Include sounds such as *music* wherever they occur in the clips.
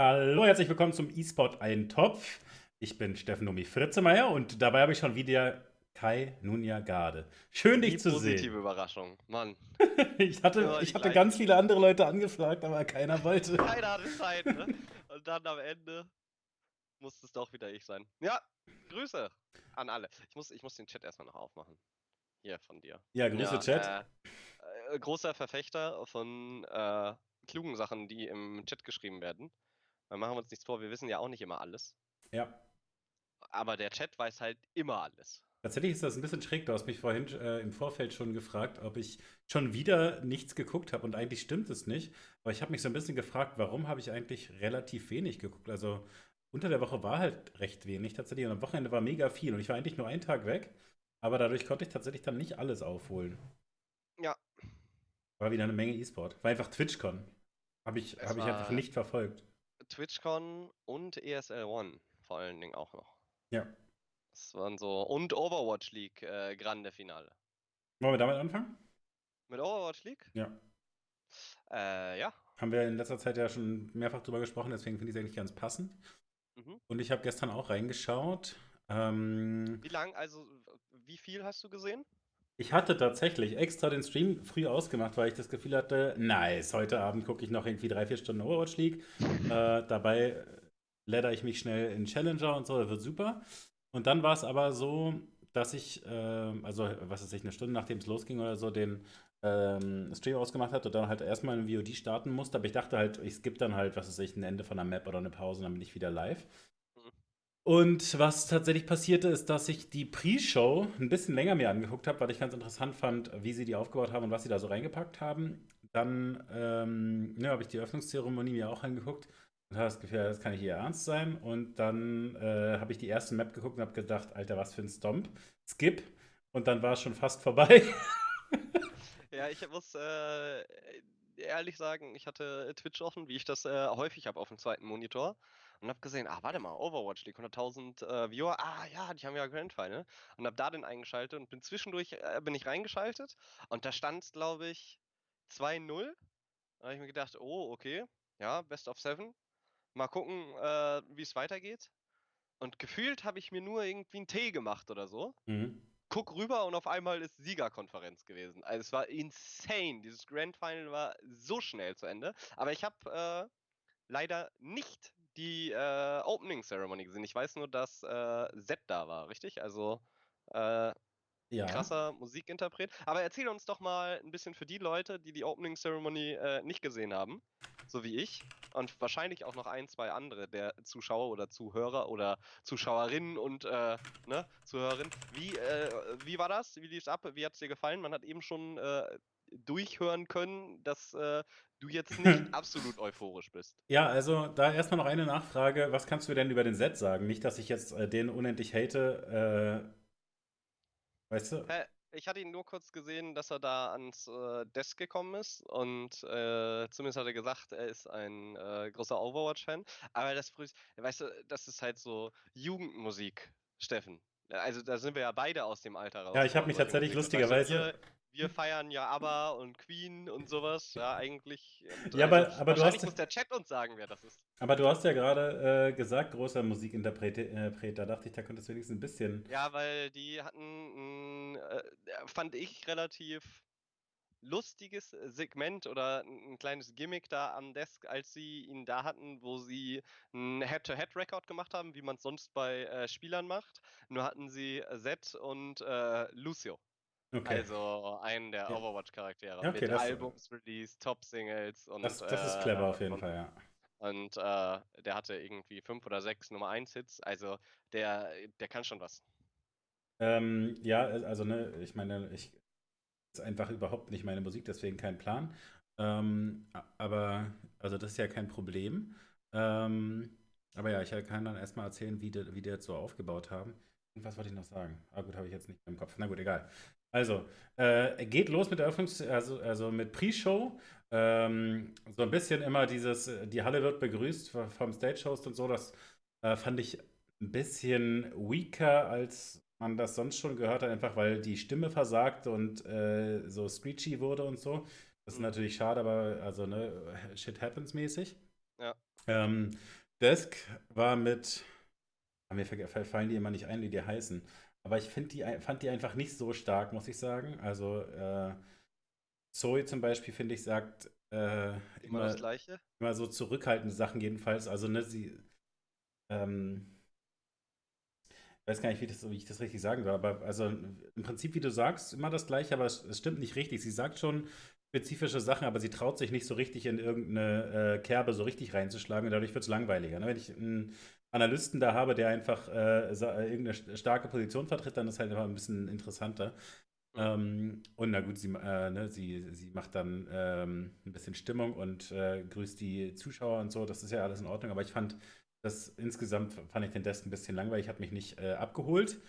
Hallo, herzlich willkommen zum eSport Eintopf. Ich bin Steffen Nomi Fritzemeier und dabei habe ich schon wieder Kai Nunja Garde. Schön, dich Die zu positive sehen. Überraschung, Mann. *laughs* Ich hatte, die ich hatte ganz viele andere Leute angefragt, aber keiner *laughs* wollte. Keiner hatte Zeit, ne? Und dann am Ende muss es doch wieder ich sein. Ja, Grüße an alle. Ich muss, ich muss den Chat erstmal noch aufmachen. Hier von dir. Ja, Grüße, Chat. Äh, äh, großer Verfechter von äh, klugen Sachen, die im Chat geschrieben werden. Weil machen wir uns nichts vor, wir wissen ja auch nicht immer alles. Ja. Aber der Chat weiß halt immer alles. Tatsächlich ist das ein bisschen schräg. Du hast mich vorhin äh, im Vorfeld schon gefragt, ob ich schon wieder nichts geguckt habe. Und eigentlich stimmt es nicht. Aber ich habe mich so ein bisschen gefragt, warum habe ich eigentlich relativ wenig geguckt? Also unter der Woche war halt recht wenig tatsächlich. Und am Wochenende war mega viel. Und ich war eigentlich nur einen Tag weg. Aber dadurch konnte ich tatsächlich dann nicht alles aufholen. Ja. War wieder eine Menge E-Sport. War einfach TwitchCon. Habe ich, Es hab ich einfach nicht verfolgt. TwitchCon und ESL One vor allen Dingen auch noch. Ja. Das waren so. Und Overwatch League, äh, Grande Finale. Wollen wir damit anfangen? Mit Overwatch League? Ja. Äh, ja. Haben wir in letzter Zeit ja schon mehrfach drüber gesprochen, deswegen finde ich es eigentlich ganz passend. Mhm. Und ich habe gestern auch reingeschaut. Ähm, Wie lang, also wie viel hast du gesehen? Ich hatte tatsächlich extra den Stream früh ausgemacht, weil ich das Gefühl hatte, nice, heute Abend gucke ich noch irgendwie drei, vier Stunden Overwatch League. äh, dabei ladder ich mich schnell in Challenger und so, das wird super. Und dann war es aber so, dass ich, ähm, also was weiß ich, eine Stunde nachdem es losging oder so, den ähm, Stream ausgemacht hatte und dann halt erstmal ein VOD starten musste. Aber ich dachte halt, ich skippe dann halt, was weiß ich, ein Ende von einer Map oder eine Pause und dann bin ich wieder live. Und was tatsächlich passierte, ist, dass ich die Pre-Show ein bisschen länger mir angeguckt habe, weil ich ganz interessant fand, wie sie die aufgebaut haben und was sie da so reingepackt haben. Dann ähm, ne, habe ich die Öffnungszeremonie mir auch angeguckt und habe das Gefühl, das kann nicht ihr Ernst sein. Und dann äh, habe ich die erste Map geguckt und habe gedacht, Alter, was für ein Stomp. Skip. Und dann war es schon fast vorbei. *laughs* Ja, ich muss äh, ehrlich sagen, ich hatte Twitch offen, wie ich das äh, häufig habe auf dem zweiten Monitor. Und habe gesehen, ah, warte mal, Overwatch League, 100.000 äh, Viewer, ah ja, die haben ja Grand Final. Und habe da den eingeschaltet und bin zwischendurch, äh, bin ich reingeschaltet. Und da stand, glaube ich, 2-0. Da habe ich mir gedacht, oh, okay, ja, Best of Seven. Mal gucken, äh, wie es weitergeht. Und gefühlt habe ich mir nur irgendwie einen Tee gemacht oder so Mhm. guck rüber und auf einmal ist Siegerkonferenz gewesen. Also es war insane. Dieses Grand Final war so schnell zu Ende. Aber ich habe äh, leider nicht die äh, Opening Ceremony gesehen. Ich weiß nur, dass äh, Z da war, richtig? Also äh, Ja. krasser Musikinterpret. Aber erzähl uns doch mal ein bisschen für die Leute, die die Opening Ceremony äh, nicht gesehen haben, so wie ich. Und wahrscheinlich auch noch ein, zwei andere der Zuschauer oder Zuhörer oder Zuschauerinnen und äh, ne, Zuhörerinnen. Wie, äh, wie war das? Wie lief's ab? Wie hat's dir gefallen? Man hat eben schon äh, durchhören können, dass äh, du jetzt nicht *laughs* absolut euphorisch bist. Ja, also da erstmal noch eine Nachfrage. Was kannst du denn über den Set sagen? Nicht, dass ich jetzt äh, den unendlich hate. Äh, weißt du? Hä? Ich hatte ihn nur kurz gesehen, dass er da ans äh, Desk gekommen ist und äh, zumindest hat er gesagt, er ist ein äh, großer Overwatch-Fan. Aber das weißt du, das ist halt so Jugendmusik, Steffen. Also da sind wir ja beide aus dem Alter raus. Ja, ich hab von mich tatsächlich lustigerweise- Wir, feiern ja ABBA und Queen und sowas, ja eigentlich. Und Ja, aber- also aber du hast- muss der Chat uns sagen, wer das ist. Aber du hast ja gerade äh, gesagt, großer Musikinterpret. Äh, da dachte ich, da könntest du wenigstens ein bisschen. Ja, weil die hatten, ein, äh, fand ich, relativ lustiges Segment oder ein ein kleines Gimmick da am Desk, als sie ihn da hatten, wo sie einen Head-to-Head-Record gemacht haben, wie man es sonst bei äh, Spielern macht. Nur hatten sie Zed und äh, Lucio, Okay. also einen der Ja. Overwatch-Charaktere, okay, mit das- Albums-Release, Top-Singles und das, das ist äh, clever auf jeden und Fall, ja. und äh, der hatte irgendwie fünf oder sechs Nummer 1 Hits. Also der, der kann schon was. Ähm, ja, äh, also ne, ich meine, ich ist einfach überhaupt nicht meine Musik, deswegen kein Plan. Ähm, aber, also das ist ja kein Problem. Ähm, aber ja, ich kann dann erstmal erzählen, wie die, wie die jetzt so aufgebaut haben. Und was wollte ich noch sagen? Ah gut, habe ich jetzt nicht im Kopf. Na gut, egal. Also, äh, geht los mit der Eröffnungs-, also, also mit Pre-Show. Ähm, so ein bisschen immer dieses, äh, die Halle wird begrüßt vom Stage-Host und so. Das äh, fand ich ein bisschen weaker, als man das sonst schon gehört hat, einfach weil die Stimme versagt und äh, so screechy wurde und so. Das ist Mhm. natürlich schade, aber also, ne, shit happens mäßig. Ja. Ähm, Desk war mit, mir fallen die immer nicht ein, wie die heißen. Aber ich die, fand die einfach nicht so stark, muss ich sagen. Also äh, Zoe zum Beispiel, finde ich, sagt äh, immer, immer, das Gleiche. Immer so zurückhaltende Sachen jedenfalls. Also ne, sie ähm, ich weiß gar nicht, wie, das, wie, ich das richtig sagen soll, aber also im Prinzip, wie du sagst, immer das Gleiche, aber es, es stimmt nicht richtig. Sie sagt schon spezifische Sachen, aber sie traut sich nicht so richtig in irgendeine äh, Kerbe so richtig reinzuschlagen und dadurch wird es langweiliger. Ne? Wenn ich einen Analysten da habe, der einfach äh, irgendeine starke Position vertritt, dann ist halt einfach ein bisschen interessanter. Mhm. Ähm, und na gut, sie, äh, ne, sie, sie macht dann ähm, ein bisschen Stimmung und äh, grüßt die Zuschauer und so. Das ist ja alles in Ordnung, aber ich fand das insgesamt fand ich den Desk ein bisschen langweilig, hat mich nicht äh, abgeholt.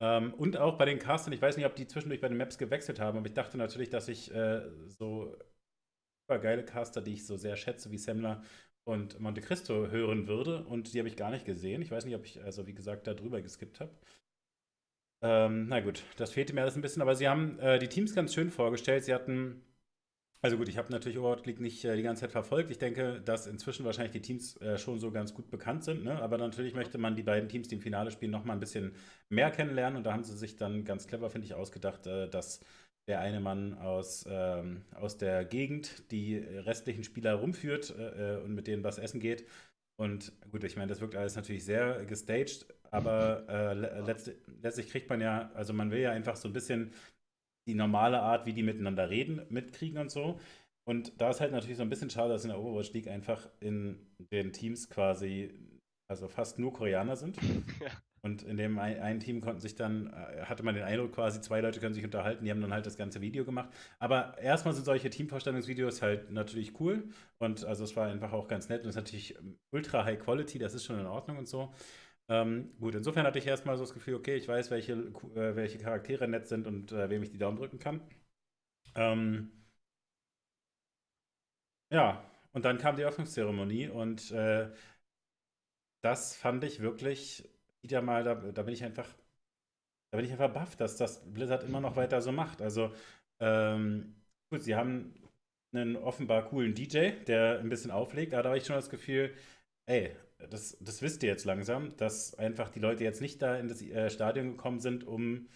Ähm, und auch bei den Castern, ich weiß nicht, ob die zwischendurch bei den Maps gewechselt haben, aber ich dachte natürlich, dass ich äh, so super geile Caster, die ich so sehr schätze, wie Semmler und Monte Cristo hören würde. Und die habe ich gar nicht gesehen. Ich weiß nicht, ob ich, also wie gesagt, da drüber geskippt habe. Ähm, na gut, das fehlte mir alles ein bisschen, aber sie haben äh, die Teams ganz schön vorgestellt. Sie hatten also gut, ich habe natürlich Overwatch nicht äh, die ganze Zeit verfolgt. Ich denke, dass inzwischen wahrscheinlich die Teams äh, schon so ganz gut bekannt sind. Ne? Aber natürlich möchte man die beiden Teams, die im Finale spielen, noch mal ein bisschen mehr kennenlernen. Und da haben sie sich dann ganz clever, finde ich, ausgedacht, äh, dass der eine Mann aus, ähm, aus der Gegend die restlichen Spieler rumführt äh, äh, und mit denen was essen geht. Und gut, ich meine, das wirkt alles natürlich sehr gestaged, aber äh, letzt, letztlich kriegt man ja, also man will ja einfach so ein bisschen die normale Art, wie die miteinander reden, mitkriegen und so. Und da ist halt natürlich so ein bisschen schade, dass in der Overwatch League einfach in den Teams quasi, also fast nur Koreaner sind. Ja. *laughs* Und in dem einen Team konnten sich dann, äh, hatte man den Eindruck quasi, zwei Leute können sich unterhalten, die haben dann halt das ganze Video gemacht. Aber erstmal sind solche Teamvorstellungsvideos halt natürlich cool. Und also es war einfach auch ganz nett und es ist natürlich ultra high quality, das ist schon in Ordnung und so. Ähm, gut, insofern hatte ich erstmal so das Gefühl, okay, ich weiß, welche, äh, welche Charaktere nett sind und äh, wem ich die Daumen drücken kann. Ähm, ja, und dann kam die Öffnungszeremonie und äh, das fand ich wirklich wieder mal, da, da, bin ich einfach, da bin ich einfach baff, dass das Blizzard immer noch weiter so macht. Also, ähm, gut, sie haben einen offenbar coolen DJ, der ein bisschen auflegt, aber da habe ich schon das Gefühl, ey, das, das wisst ihr jetzt langsam, dass einfach die Leute jetzt nicht da in das äh, Stadion gekommen sind, um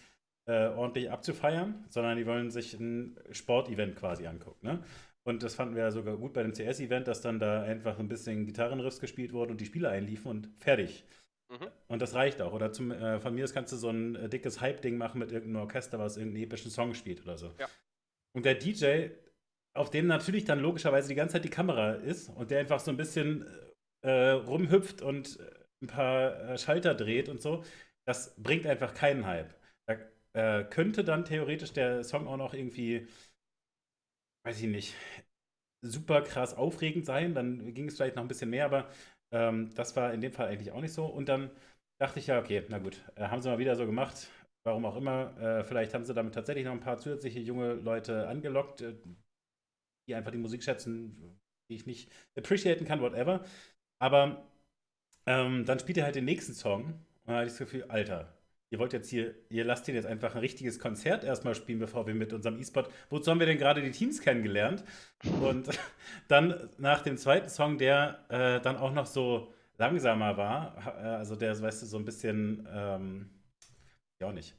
äh, ordentlich abzufeiern, sondern die wollen sich ein Sportevent quasi angucken. Ne? Und das fanden wir ja sogar gut bei dem CS-Event, dass dann da einfach ein bisschen Gitarrenriffs gespielt wurden und die Spieler einliefen und fertig. Mhm. Und das reicht auch. Oder zum, äh, von mir aus kannst du so ein äh, dickes Hype-Ding machen mit irgendeinem Orchester, was irgendeinen epischen Song spielt oder so. Ja. Und der DJ, auf dem natürlich dann logischerweise die ganze Zeit die Kamera ist und der einfach so ein bisschen äh, rumhüpft und äh, ein paar äh, Schalter dreht und so, das bringt einfach keinen Hype. Da könnte dann theoretisch der Song auch noch irgendwie, weiß ich nicht, super krass aufregend sein, dann ging es vielleicht noch ein bisschen mehr, aber ähm, das war in dem Fall eigentlich auch nicht so. Und dann dachte ich ja, okay, na gut, äh, haben sie mal wieder so gemacht, warum auch immer. Äh, vielleicht haben sie damit tatsächlich noch ein paar zusätzliche junge Leute angelockt, die einfach die Musik schätzen, die ich nicht appreciaten kann, whatever. Aber ähm, dann spielt er halt den nächsten Song und dann hatte ich das Gefühl, Alter, ihr wollt jetzt hier, ihr lasst ihn jetzt einfach ein richtiges Konzert erstmal spielen, bevor wir mit unserem E-Sport. Wozu haben wir denn gerade die Teams kennengelernt? Und *laughs* dann nach dem zweiten Song, der äh, dann auch noch so langsamer war, äh, also der, weißt du, so ein bisschen, ähm, ja auch nicht,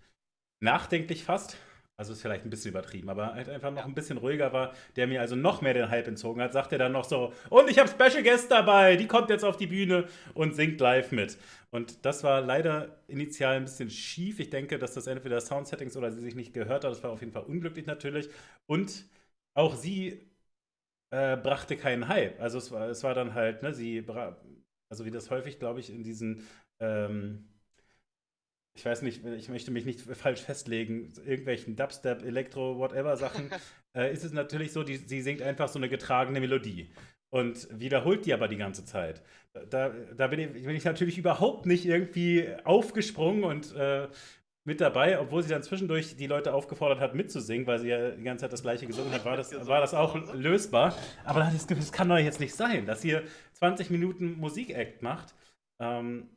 nachdenklich fast, also ist vielleicht ein bisschen übertrieben, aber halt einfach noch ein bisschen ruhiger war, der mir also noch mehr den Hype entzogen hat, sagt er dann noch so, und ich habe Special Guest dabei, die kommt jetzt auf die Bühne und singt live mit. Und das war leider initial ein bisschen schief. Ich denke, dass das entweder Soundsettings oder sie sich nicht gehört hat. Das war auf jeden Fall unglücklich natürlich. Und auch sie äh, brachte keinen Hype. Also es war, es war dann halt, ne, sie, also wie das häufig, glaube ich, in diesen ähm, ich weiß nicht, ich möchte mich nicht falsch festlegen, irgendwelchen Dubstep, Elektro, whatever Sachen, *laughs* äh, ist es natürlich so, die, sie singt einfach so eine getragene Melodie und wiederholt die aber die ganze Zeit. Da, da bin, ich, bin ich natürlich überhaupt nicht irgendwie aufgesprungen und äh, mit dabei, obwohl sie dann zwischendurch die Leute aufgefordert hat, mitzusingen, weil sie ja die ganze Zeit das gleiche gesungen hat, war das, war das auch lösbar. Aber das das kann doch jetzt nicht sein, dass ihr 20 Minuten Musik-Act macht. Ähm,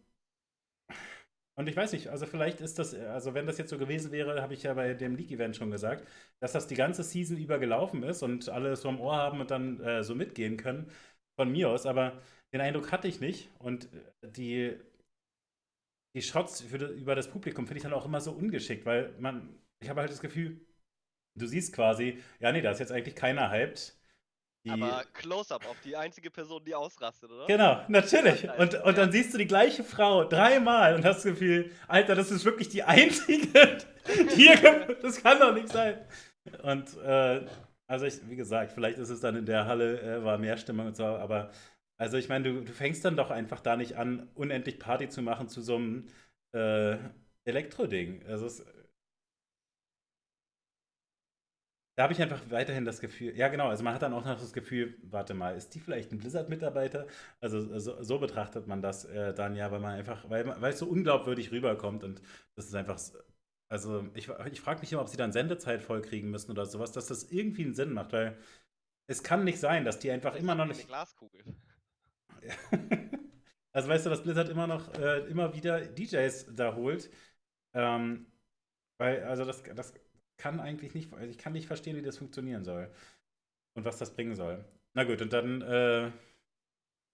und ich weiß nicht, also vielleicht ist das, also wenn das jetzt so gewesen wäre, habe ich ja bei dem League-Event schon gesagt, dass das die ganze Season über gelaufen ist und alle so am Ohr haben und dann äh, so mitgehen können. Von mir aus, aber den Eindruck hatte ich nicht. Und äh, die, die Shots für, über das Publikum finde ich dann auch immer so ungeschickt, weil man, ich habe halt das Gefühl, du siehst quasi, ja, nee, da ist jetzt eigentlich keiner hyped. Die... Aber Close-up auf die einzige Person, die ausrastet, oder? Genau, natürlich. Und, und dann siehst du die gleiche Frau dreimal und hast das Gefühl, Alter, das ist wirklich die einzige, die hier, *laughs* das kann doch nicht sein. Und äh, also ich, wie gesagt, vielleicht ist es dann in der Halle, äh, war mehr Stimmung und so, aber also ich meine, du, du fängst dann doch einfach da nicht an, unendlich Party zu machen zu so einem äh, Elektro-Ding. Also es, da habe ich einfach weiterhin das Gefühl, ja genau, also man hat dann auch noch das Gefühl, warte mal, ist die vielleicht ein Blizzard-Mitarbeiter? Also so, so, betrachtet man das äh, dann ja, weil man einfach, weil, weil es so unglaubwürdig rüberkommt und das ist einfach, also ich, ich frage mich immer, ob sie dann Sendezeit vollkriegen müssen oder sowas, dass das irgendwie einen Sinn macht, weil es kann nicht sein, dass die einfach immer noch nicht. Eine Glaskugel. *laughs* also weißt du, dass Blizzard immer noch äh, immer wieder DJs da holt. Ähm, weil, also das, das kann eigentlich nicht, also ich kann nicht verstehen, wie das funktionieren soll. Und was das bringen soll. Na gut, und dann äh,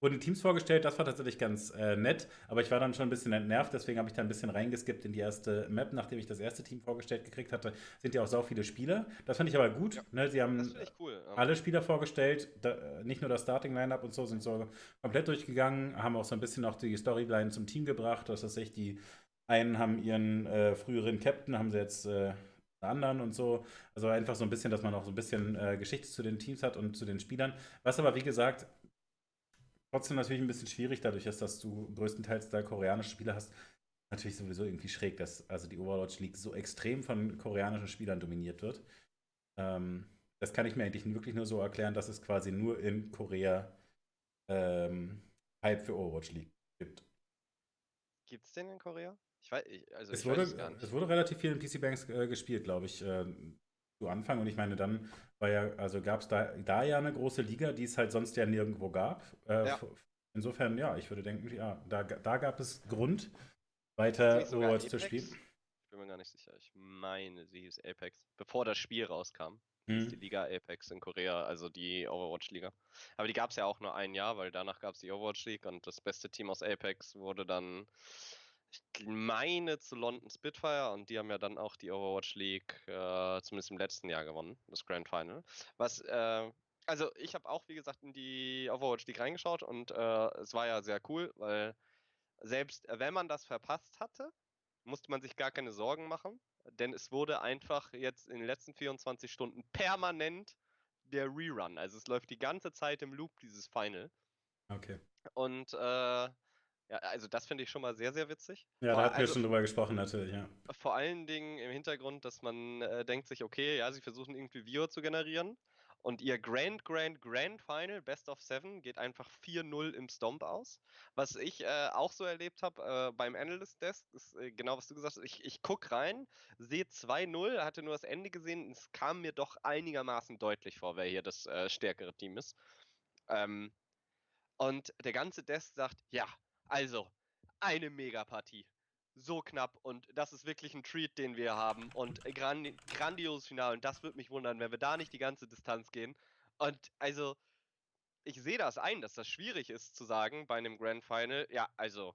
wurden Teams vorgestellt, das war tatsächlich ganz äh, nett, aber ich war dann schon ein bisschen entnervt, deswegen habe ich da ein bisschen reingeskippt in die erste Map, nachdem ich das erste Team vorgestellt gekriegt hatte, sind ja auch so viele Spieler. Das fand ich aber gut. Ja, ne? Sie haben cool, ja. alle Spieler vorgestellt, da, nicht nur das Starting-Lineup und so, sind so komplett durchgegangen, haben auch so ein bisschen auch die Storyline zum Team gebracht, das ist echt die einen haben ihren äh, früheren Captain, haben sie jetzt äh, anderen und so. Also einfach so ein bisschen, dass man auch so ein bisschen äh, Geschichte zu den Teams hat und zu den Spielern. Was aber, wie gesagt, trotzdem natürlich ein bisschen schwierig dadurch ist, dass du größtenteils da koreanische Spieler hast. Natürlich sowieso irgendwie schräg, dass also die Overwatch League so extrem von koreanischen Spielern dominiert wird. Ähm, das kann ich mir eigentlich wirklich nur so erklären, dass es quasi nur in Korea ähm, Hype für Overwatch League gibt. Gibt es den in Korea? Ich weiß, ich, also es, ich wurde, weiß es, wurde relativ viel in PC Banks äh, gespielt, glaube ich, äh, zu Anfang. Und ich meine, dann war ja, also gab es da, da ja eine große Liga, die es halt sonst ja nirgendwo gab. Äh, ja. Insofern, ja, ich würde denken, ja, da, da gab es Grund, weiter Overwatch zu spielen. Ich bin mir gar nicht sicher. Ich meine, sie hieß Apex, bevor das Spiel rauskam. Mhm. Die Liga Apex in Korea, also die Overwatch-Liga. Aber die gab es ja auch nur ein Jahr, weil danach gab es die Overwatch League und das beste Team aus Apex wurde dann ich meine zu London Spitfire und die haben ja dann auch die Overwatch League äh, zumindest im letzten Jahr gewonnen, das Grand Final. Was, äh, also ich habe auch wie gesagt in die Overwatch League reingeschaut und äh, es war ja sehr cool, weil selbst wenn man das verpasst hatte, musste man sich gar keine Sorgen machen, denn es wurde einfach jetzt in den letzten 24 Stunden permanent der Rerun. Also es läuft die ganze Zeit im Loop dieses Final. Okay. Und äh, ja, also das finde ich schon mal sehr, sehr witzig. Ja, da hatten wir also, schon drüber gesprochen natürlich, ja. Vor allen Dingen im Hintergrund, dass man äh, denkt sich, okay, ja, sie versuchen irgendwie Viewer zu generieren und ihr Grand, Grand, Grand Final, Best of Seven, geht einfach 4-0 im Stomp aus. Was ich äh, auch so erlebt habe äh, beim Analyst Desk, ist äh, genau was du gesagt hast. Ich, ich gucke rein, sehe 2-0, hatte nur das Ende gesehen. Es kam mir doch einigermaßen deutlich vor, wer hier das äh, stärkere Team ist. Ähm, und der ganze Desk sagt, ja, also, eine Megapartie. So knapp und das ist wirklich ein Treat, den wir haben und grand grandioses Finale und das würde mich wundern, wenn wir da nicht die ganze Distanz gehen. Und also, ich sehe das ein, dass das schwierig ist zu sagen bei einem Grand Final. Ja, also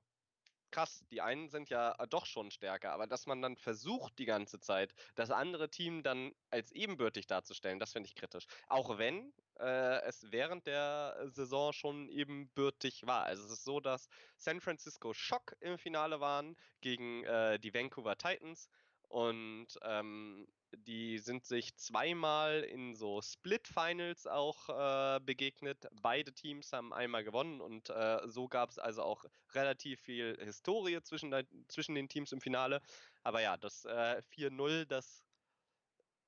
krass, die einen sind ja äh, doch schon stärker, aber dass man dann versucht die ganze Zeit, das andere Team dann als ebenbürtig darzustellen, das finde ich kritisch. Auch wenn äh, es während der Saison schon ebenbürtig war. Also es ist so, dass San Francisco Shock im Finale waren gegen äh, die Vancouver Titans und ähm, die sind sich zweimal in so Split-Finals auch äh, begegnet. Beide Teams haben einmal gewonnen und äh, so gab es also auch relativ viel Historie zwischen, de zwischen den Teams im Finale. Aber ja, das äh, 4-0, das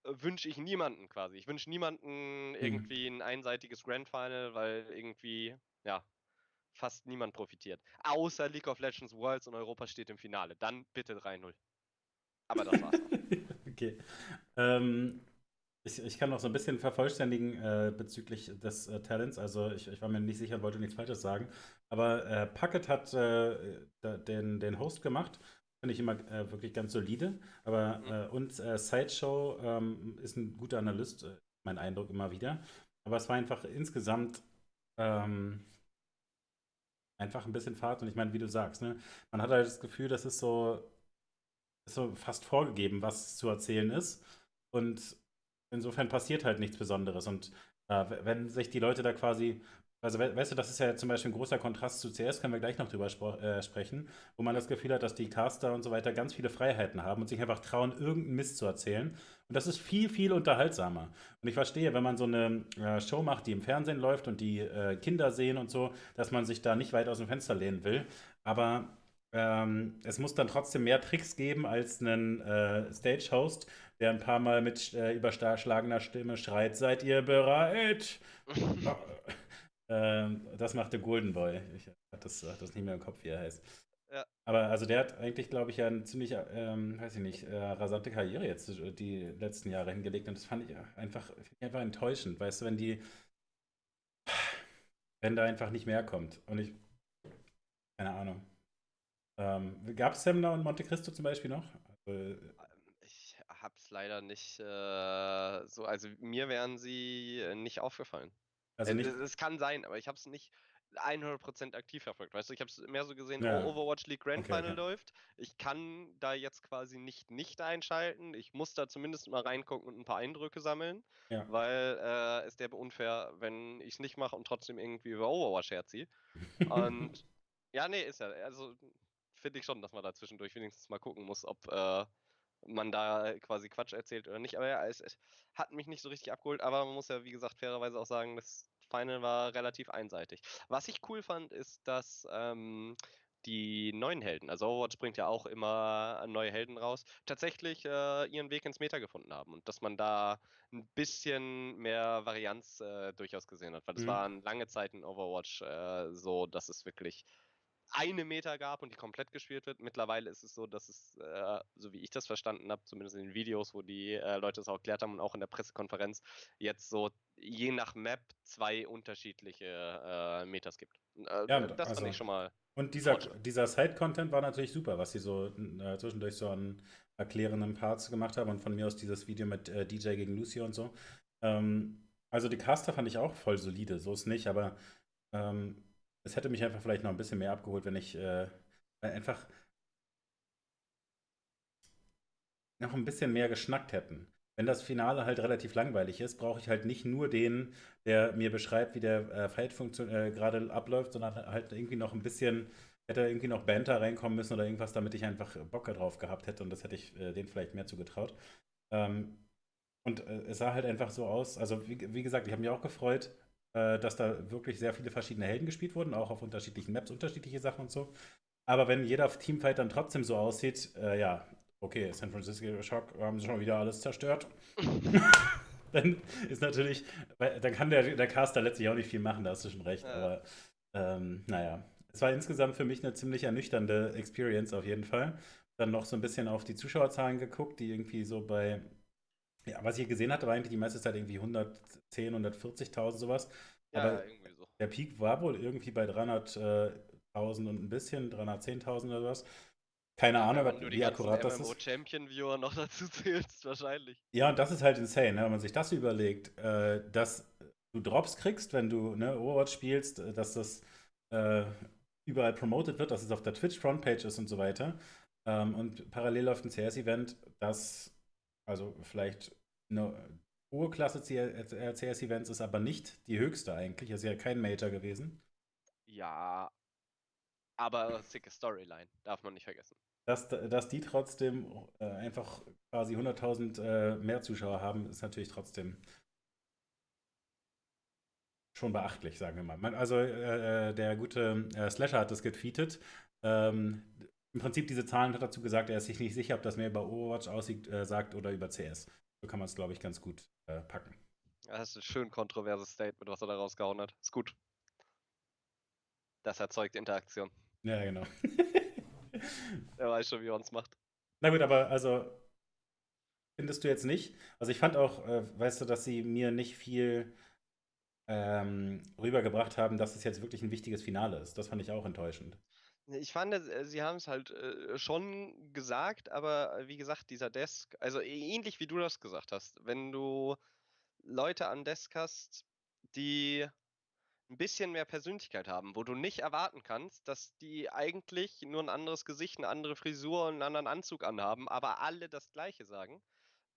wünsche ich niemanden quasi. Ich wünsche niemanden mhm. irgendwie ein einseitiges Grand Final, weil irgendwie, ja, fast niemand profitiert. Außer League of Legends Worlds und Europa steht im Finale. Dann bitte 3-0. Aber das war's. *laughs* okay. Ähm, ich, ich, kann noch so ein bisschen vervollständigen äh, bezüglich des äh, Talents. Also ich, ich, war mir nicht sicher und wollte nichts Falsches sagen. Aber äh, Puckett hat äh, den, den Host gemacht. Finde ich immer äh, wirklich ganz solide. Aber mhm. Äh, und Sideshow ähm, ist ein guter Analyst, mein Eindruck immer wieder. Aber es war einfach insgesamt ähm, einfach ein bisschen Fahrt. Und ich meine, wie du sagst, ne, man hat halt das Gefühl, das ist so, so fast vorgegeben, was zu erzählen ist. Und insofern passiert halt nichts Besonderes. Und äh, wenn sich die Leute da quasi also, weißt du, das ist ja zum Beispiel ein großer Kontrast zu CS, können wir gleich noch drüber äh, sprechen, wo man das Gefühl hat, dass die Caster und so weiter ganz viele Freiheiten haben und sich einfach trauen, irgendeinen Mist zu erzählen. Und das ist viel, viel unterhaltsamer. Und ich verstehe, wenn man so eine äh, Show macht, die im Fernsehen läuft und die äh, Kinder sehen und so, dass man sich da nicht weit aus dem Fenster lehnen will. Aber ähm, es muss dann trotzdem mehr Tricks geben als einen äh, Stage-Host, der ein paar Mal mit äh, überschlagener Stimme schreit: Seid ihr bereit? *laughs* Ähm, das macht der Golden Boy. Ich hatte das, das nicht mehr im Kopf, wie er heißt. Ja. Aber also der hat eigentlich, glaube ich, ja eine ziemlich, ähm, weiß ich nicht, äh, rasante Karriere jetzt äh, die letzten Jahre hingelegt. Und das fand ich einfach, einfach enttäuschend. Weißt du, wenn die, wenn da einfach nicht mehr kommt. Und ich, keine Ahnung. Ähm, Gab es Semna und Monte Cristo zum Beispiel noch? Also, ähm, ich hab's leider nicht äh, so, also mir wären sie äh, nicht aufgefallen. Also äh, nicht. Es kann sein, aber ich habe es nicht 100% aktiv verfolgt. Weißt du, ich habe es mehr so gesehen, ja. oh, Overwatch League Grand Final okay. läuft. Ich kann da jetzt quasi nicht nicht einschalten. Ich muss da zumindest mal reingucken und ein paar Eindrücke sammeln, ja. weil äh, es wäre unfair, wenn ich es nicht mache und trotzdem irgendwie über Overwatch herziehe. *laughs* und ja, nee, ist ja. Also finde ich schon, dass man da zwischendurch wenigstens mal gucken muss, ob äh, man da quasi Quatsch erzählt oder nicht. Aber ja, es, es, hat mich nicht so richtig abgeholt. Aber man muss ja, wie gesagt, fairerweise auch sagen, das Final war relativ einseitig. Was ich cool fand, ist, dass ähm, die neuen Helden, also Overwatch bringt ja auch immer neue Helden raus, tatsächlich äh, ihren Weg ins Meta gefunden haben und dass man da ein bisschen mehr Varianz äh, durchaus gesehen hat, weil es mhm. waren lange Zeit in Overwatch äh, so, dass es wirklich eine Meter gab und die komplett gespielt wird. Mittlerweile ist es so, dass es, äh, so wie ich das verstanden habe, zumindest in den Videos, wo die äh, Leute es auch erklärt haben und auch in der Pressekonferenz, jetzt so je nach Map zwei unterschiedliche äh, Metas gibt. Äh, ja, das also, fand ich schon mal. Und dieser, dieser Side-Content war natürlich super, was sie so äh, zwischendurch so an erklärenden Parts gemacht haben und von mir aus dieses Video mit äh, DJ gegen Lucy und so. Ähm, also die Caster fand ich auch voll solide, so ist nicht, aber ähm, es hätte mich einfach vielleicht noch ein bisschen mehr abgeholt, wenn ich äh, einfach noch ein bisschen mehr geschnackt hätten. Wenn das Finale halt relativ langweilig ist, brauche ich halt nicht nur den, der mir beschreibt, wie der äh, Fight äh, gerade abläuft, sondern halt irgendwie noch ein bisschen, hätte irgendwie noch Banter reinkommen müssen oder irgendwas, damit ich einfach Bock drauf gehabt hätte und das hätte ich äh, denen vielleicht mehr zugetraut. Ähm, und äh, es sah halt einfach so aus, also wie, wie gesagt, ich habe mich auch gefreut, äh, dass da wirklich sehr viele verschiedene Helden gespielt wurden, auch auf unterschiedlichen Maps, unterschiedliche Sachen und so. Aber wenn jeder Teamfight dann trotzdem so aussieht, äh, ja, okay, San Francisco Shock haben sie schon wieder alles zerstört. *laughs* dann ist natürlich, dann kann der, der Caster letztlich auch nicht viel machen, da hast du schon recht. Ja. Aber ähm, naja, es war insgesamt für mich eine ziemlich ernüchternde Experience auf jeden Fall. Dann noch so ein bisschen auf die Zuschauerzahlen geguckt, die irgendwie so bei ja, was ich gesehen hatte, war eigentlich die meiste Zeit irgendwie 110, 140.000 sowas. Ja, Aber irgendwie so. Der Peak war wohl irgendwie bei 300.000 und ein bisschen, 310.000 oder was. Keine Ahnung, ja, wie akkurat das ist. Champion Viewer noch *laughs* dazu zählst, wahrscheinlich. Ja, und das ist halt insane, ne? wenn man sich das überlegt, äh, dass du Drops kriegst, wenn du ne, Overwatch spielst, äh, dass das äh, überall promoted wird, dass es auf der Twitch Frontpage ist und so weiter. Ähm, und parallel läuft ein CS-Event, das also vielleicht eine hohe Klasse CS-Events ist aber nicht die höchste eigentlich. Es ist ja kein Major gewesen. Ja, aber sicke Storyline, darf man nicht vergessen. Dass, dass die trotzdem äh, einfach quasi 100.000 äh, mehr Zuschauer haben, ist natürlich trotzdem schon beachtlich, sagen wir mal. Man, also äh, äh der gute äh, Slasher hat das getweetet. Ähm, im Prinzip diese Zahlen hat dazu gesagt, er ist sich nicht sicher, ob das mehr über Overwatch aussieht, äh, sagt oder über CS. So kann man es, glaube ich, ganz gut äh, packen. Das ist ein schön kontroverses Statement, was er da rausgehauen hat. Ist gut. Das erzeugt Interaktion. Ja, genau. *laughs* er weiß schon, wie er uns macht. Na gut, aber also findest du jetzt nicht? Also ich fand auch, äh, weißt du, dass sie mir nicht viel ähm, rübergebracht haben, dass es jetzt wirklich ein wichtiges Finale ist. Das fand ich auch enttäuschend. Ich fand, äh, sie haben es halt äh, schon gesagt, aber äh, wie gesagt, dieser Desk, also ähnlich wie du das gesagt hast, wenn du Leute an Desk hast, die ein bisschen mehr Persönlichkeit haben, wo du nicht erwarten kannst, dass die eigentlich nur ein anderes Gesicht, eine andere Frisur und einen anderen Anzug anhaben, aber alle das Gleiche sagen,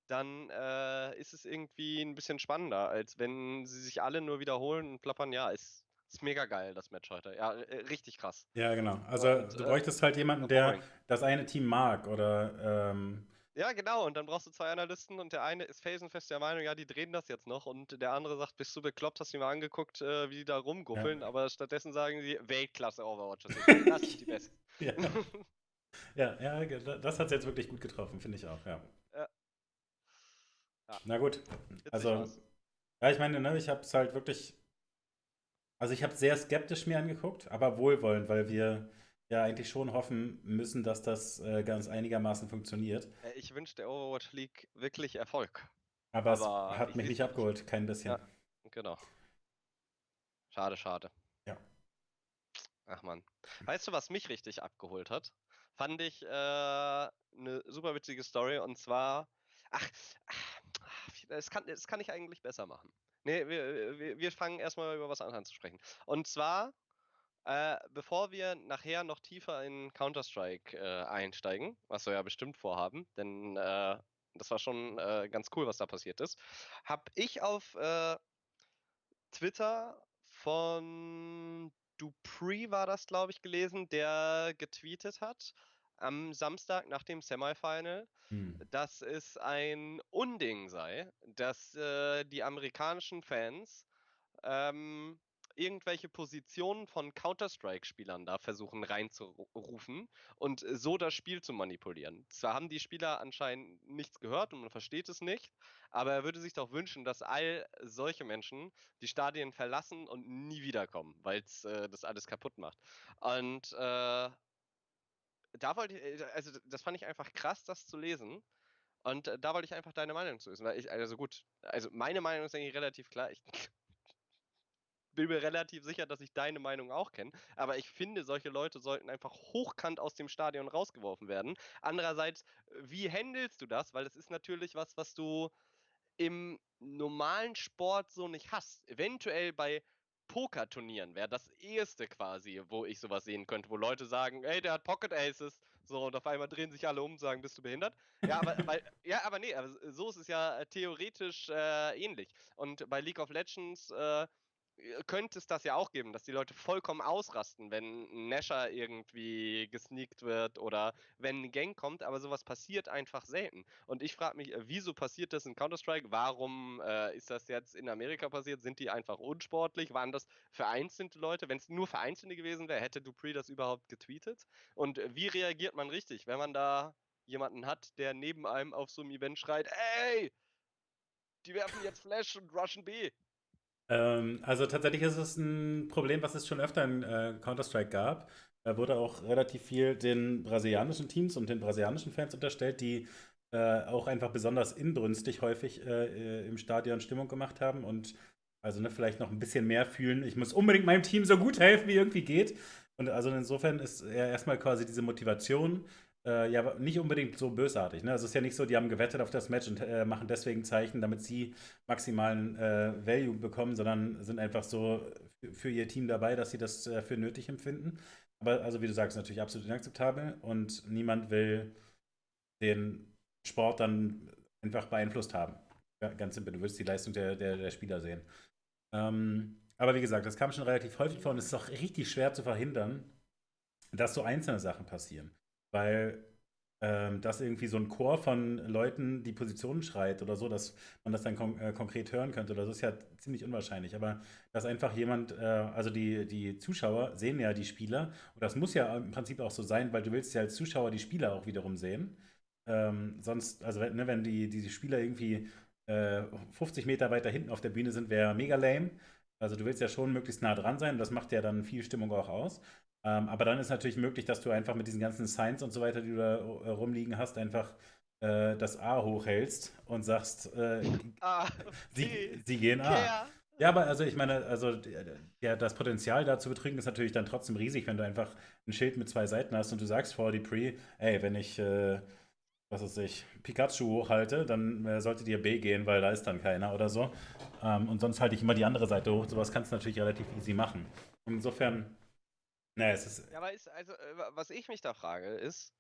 dann äh, ist es irgendwie ein bisschen spannender, als wenn sie sich alle nur wiederholen und plappern. Ja, ist, ist mega geil, das Match heute. Ja, äh, richtig krass. Ja, genau. Also Und, du äh, bräuchtest halt jemanden, der das eine Team mag oder ähm, Ja, genau. Und dann brauchst du zwei Analysten und der eine ist felsenfest der Meinung, ja, die drehen das jetzt noch. Und der andere sagt, bist du bekloppt, hast du dir mal angeguckt, äh, wie die da rumguppeln. Aber stattdessen sagen sie, Weltklasse Overwatch. Das, *laughs* ist, sind die Besten. *laughs* ja. ja, ja, das hat es jetzt wirklich gut getroffen, finde ich auch, ja. Ja. Ja. Na gut. Also, ja, ich meine, ne, ich habe es halt wirklich. Also, ich habe sehr skeptisch mir angeguckt, aber wohlwollend, weil wir ja eigentlich schon hoffen müssen, dass das äh, ganz einigermaßen funktioniert. Äh, Ich wünsche der Overwatch League wirklich Erfolg. Aber, Aber es hat ich mich nicht nicht. abgeholt, kein bisschen. Ja. Genau. Schade, schade. Ja. Ach man. Weißt du, was mich richtig abgeholt hat? Fand ich äh, eine super witzige Story und zwar. Ach, ach, das kann, das kann ich eigentlich besser machen. Nee, wir, wir, wir fangen erstmal über was anderes an zu sprechen. Und zwar, äh, bevor wir nachher noch tiefer in Counter-Strike äh, einsteigen, was wir ja bestimmt vorhaben, denn äh, das war schon äh, ganz cool, was da passiert ist, habe ich auf äh, Twitter von Dupree war das, glaube ich, gelesen, der getweetet hat am Samstag nach dem Semifinal, Hm. dass es ein Unding sei, dass äh, die amerikanischen Fans ähm, irgendwelche Positionen von Counter-Strike-Spielern da versuchen reinzurufen und so das Spiel zu manipulieren. Zwar haben die Spieler anscheinend nichts gehört und man versteht es nicht, aber er würde sich doch wünschen, dass all solche Menschen die Stadien verlassen und nie wiederkommen, weil es äh, das alles kaputt macht. Und äh, da wollte äh, also das fand ich einfach krass, das zu lesen. Und äh, da wollte ich einfach deine Meinung zu wissen. Weil ich, also gut, also meine Meinung ist eigentlich relativ klar. Ich *laughs* bin mir relativ sicher, dass ich deine Meinung auch kenne. Aber ich finde, solche Leute sollten einfach hochkant aus dem Stadion rausgeworfen werden. Andererseits, wie handelst du das? Weil das ist natürlich was, was du im normalen Sport so nicht hast. Eventuell bei Pokerturnieren wäre das erste quasi, wo ich sowas sehen könnte, wo Leute sagen, ey, der hat Pocket Aces. So, und auf einmal drehen sich alle um und sagen, bist du behindert? Ja, aber, *laughs* weil, ja, aber nee, aber so ist es ja äh, theoretisch äh, ähnlich. Und bei League of Legends äh, könnte es das ja auch geben, dass die Leute vollkommen ausrasten, wenn ein Nasher irgendwie gesneakt wird oder wenn ein Gang kommt, aber sowas passiert einfach selten. Und ich frage mich, äh, wieso passiert das in Counter-Strike? Warum äh, ist das jetzt in Amerika passiert? Sind die einfach unsportlich? Waren das vereinzelte Leute? Wenn es nur vereinzelte gewesen wäre, hätte Dupree das überhaupt getweetet? Und äh, wie reagiert man richtig, wenn man da jemanden hat, der neben einem auf so einem Event schreit, ey, die werfen jetzt Flash und rushen B. Ähm, also tatsächlich ist es ein Problem, was es schon öfter in äh, Counter-Strike gab. Da wurde auch relativ viel den brasilianischen Teams und den brasilianischen Fans unterstellt, die äh, auch einfach besonders inbrünstig häufig äh, äh, im Stadion Stimmung gemacht haben und also ne, vielleicht noch ein bisschen mehr fühlen. Ich muss unbedingt meinem Team so gut helfen, wie irgendwie geht. Und also insofern ist ja erstmal quasi diese Motivation äh, ja nicht unbedingt so bösartig. Ne? Also es ist ja nicht so, die haben gewettet auf das Match und äh, machen deswegen Zeichen, damit sie maximalen äh, Value bekommen, sondern sind einfach so für, ihr Team dabei, dass sie das äh, für nötig empfinden. Aber also wie du sagst, natürlich absolut inakzeptabel und niemand will den Sport dann einfach beeinflusst haben. Ja, ganz simpel, du willst die Leistung der, der, der Spieler sehen. Ähm, aber wie gesagt, das kam schon relativ häufig vor und es ist auch richtig schwer zu verhindern, dass so einzelne Sachen passieren. Weil ähm, dass irgendwie so ein Chor von Leuten die Positionen schreit oder so, dass man das dann kon äh, konkret hören könnte oder so, ist ja ziemlich unwahrscheinlich. Aber dass einfach jemand, äh, also die, die Zuschauer sehen ja die Spieler und das muss ja im Prinzip auch so sein, weil du willst ja als Zuschauer die Spieler auch wiederum sehen. Ähm, sonst, also wenn, ne, wenn die, die Spieler irgendwie äh, 50 Meter weiter hinten auf der Bühne sind, wäre mega lame. Also du willst ja schon möglichst nah dran sein und das macht ja dann viel Stimmung auch aus. Ähm, aber dann ist natürlich möglich, dass du einfach mit diesen ganzen Signs und so weiter, die du da äh, rumliegen hast, einfach äh, das A hochhältst und sagst, äh, *laughs* Ah, sie, sie gehen A. Care. Ja, aber also ich meine, also äh, ja, das Potenzial da zu betrügen ist natürlich dann trotzdem riesig, wenn du einfach ein Schild mit zwei Seiten hast und du sagst vor die Pre, ey, wenn ich, äh, was weiß ich, Pikachu hochhalte, dann äh, solltet ihr B gehen, weil da ist dann keiner oder so. Ähm, und sonst halte ich immer die andere Seite hoch. Sowas kannst du natürlich relativ easy machen. Insofern, naja, es ist. Ja, aber ist, also, äh, was ich mich da frage, ist,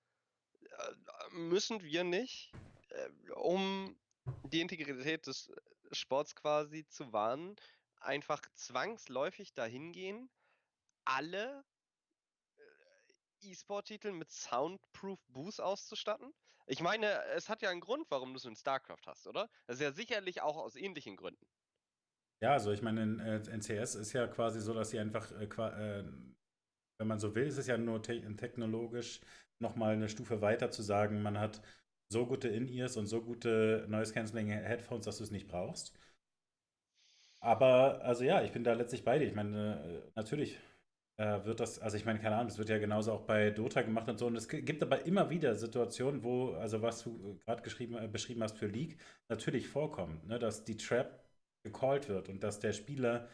äh, müssen wir nicht, äh, um die Integrität des Sports quasi zu wahren, einfach zwangsläufig dahin gehen, alle E-Sport-Titel mit Soundproof Boost auszustatten? Ich meine, es hat ja einen Grund, warum du es in StarCraft hast, oder? Das ist ja sicherlich auch aus ähnlichen Gründen. Ja, also ich meine, in, äh, in CS ist ja quasi so, dass sie einfach, äh, äh, wenn man so will, ist es ja nur te technologisch nochmal eine Stufe weiter zu sagen, man hat so gute In-Ears und so gute Noise-Canceling-Headphones, dass du es nicht brauchst. Aber, also ja, ich bin da letztlich bei dir. Ich meine, äh, natürlich äh, wird das, also ich meine, keine Ahnung, das wird ja genauso auch bei Dota gemacht und so. Und es gibt aber immer wieder Situationen, wo, also was du gerade äh, beschrieben hast für League, natürlich vorkommt, ne, dass die Trap gecallt wird und dass der Spieler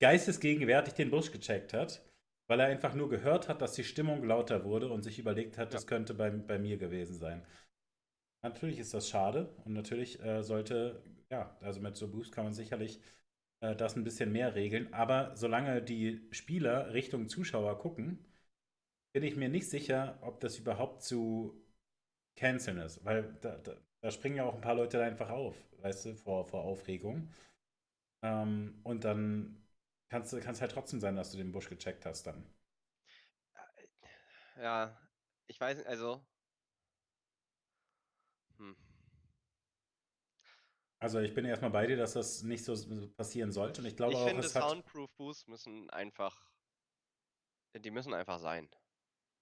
geistesgegenwärtig den Busch gecheckt hat, weil er einfach nur gehört hat, dass die Stimmung lauter wurde und sich überlegt hat, ja. das könnte bei, bei mir gewesen sein. Natürlich ist das schade und natürlich äh, sollte, ja, also mit so Boost kann man sicherlich äh, das ein bisschen mehr regeln. Aber solange die Spieler Richtung Zuschauer gucken, bin ich mir nicht sicher, ob das überhaupt zu canceln ist. Weil da, da, da springen ja auch ein paar Leute einfach auf, weißt du, vor, vor Aufregung. Ähm, und dann kann es halt trotzdem sein, dass du den Busch gecheckt hast dann. Ja, ich weiß nicht, also. Hm. Also ich bin erstmal bei dir, dass das nicht so passieren sollte. Und ich glaube ich auch, finde, Soundproof Boosts müssen einfach, die müssen einfach sein,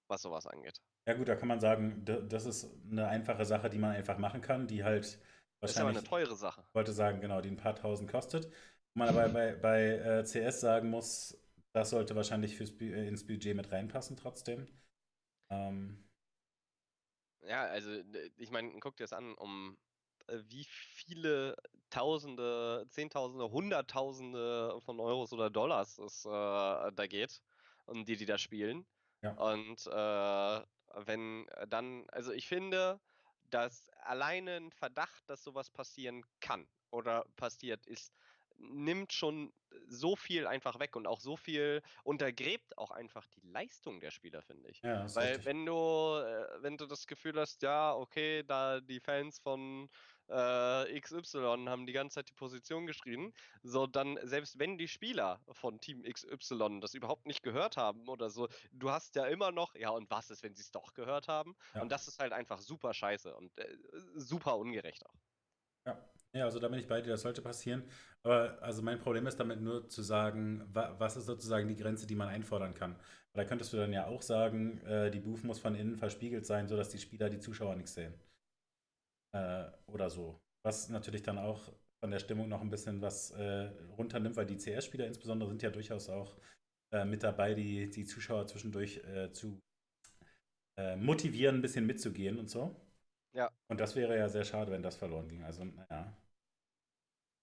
was sowas angeht. Ja gut, da kann man sagen, das ist eine einfache Sache, die man einfach machen kann, die halt wahrscheinlich. Das ist aber eine teure Sache. Ich wollte sagen, genau, die ein paar tausend kostet. Man aber bei, bei äh, CS sagen muss, das sollte wahrscheinlich fürs, äh, ins Budget mit reinpassen trotzdem. Ähm. Ja, also ich meine, guck dir das an, um äh, wie viele Tausende, Zehntausende, Hunderttausende von Euros oder Dollars es äh, da geht, um die, die da spielen. Ja. Und äh, wenn dann, also ich finde, dass alleine ein Verdacht, dass sowas passieren kann oder passiert ist, nimmt schon so viel einfach weg und auch so viel untergräbt auch einfach die Leistung der Spieler, finde ich. Ja, Weil richtig. wenn du, äh, wenn du das Gefühl hast, ja, okay, da die Fans von äh, XY haben die ganze Zeit die Position geschrieben. So, dann, selbst wenn die Spieler von Team XY das überhaupt nicht gehört haben oder so, du hast ja immer noch, ja, und was ist, wenn sie es doch gehört haben? Ja. Und das ist halt einfach super scheiße und äh, super ungerecht auch. Ja. Ja, also da bin ich bei dir, das sollte passieren. Aber also mein Problem ist damit nur zu sagen, wa was ist sozusagen die Grenze, die man einfordern kann. Weil da könntest du dann ja auch sagen, äh, die Booth muss von innen verspiegelt sein, sodass die Spieler die Zuschauer nichts sehen äh, oder so. Was natürlich dann auch von der Stimmung noch ein bisschen was äh, runternimmt, weil die CS-Spieler insbesondere sind ja durchaus auch äh, mit dabei, die, die Zuschauer zwischendurch äh, zu äh, motivieren, ein bisschen mitzugehen und so. Ja. Und das wäre ja sehr schade, wenn das verloren ging. Also, naja.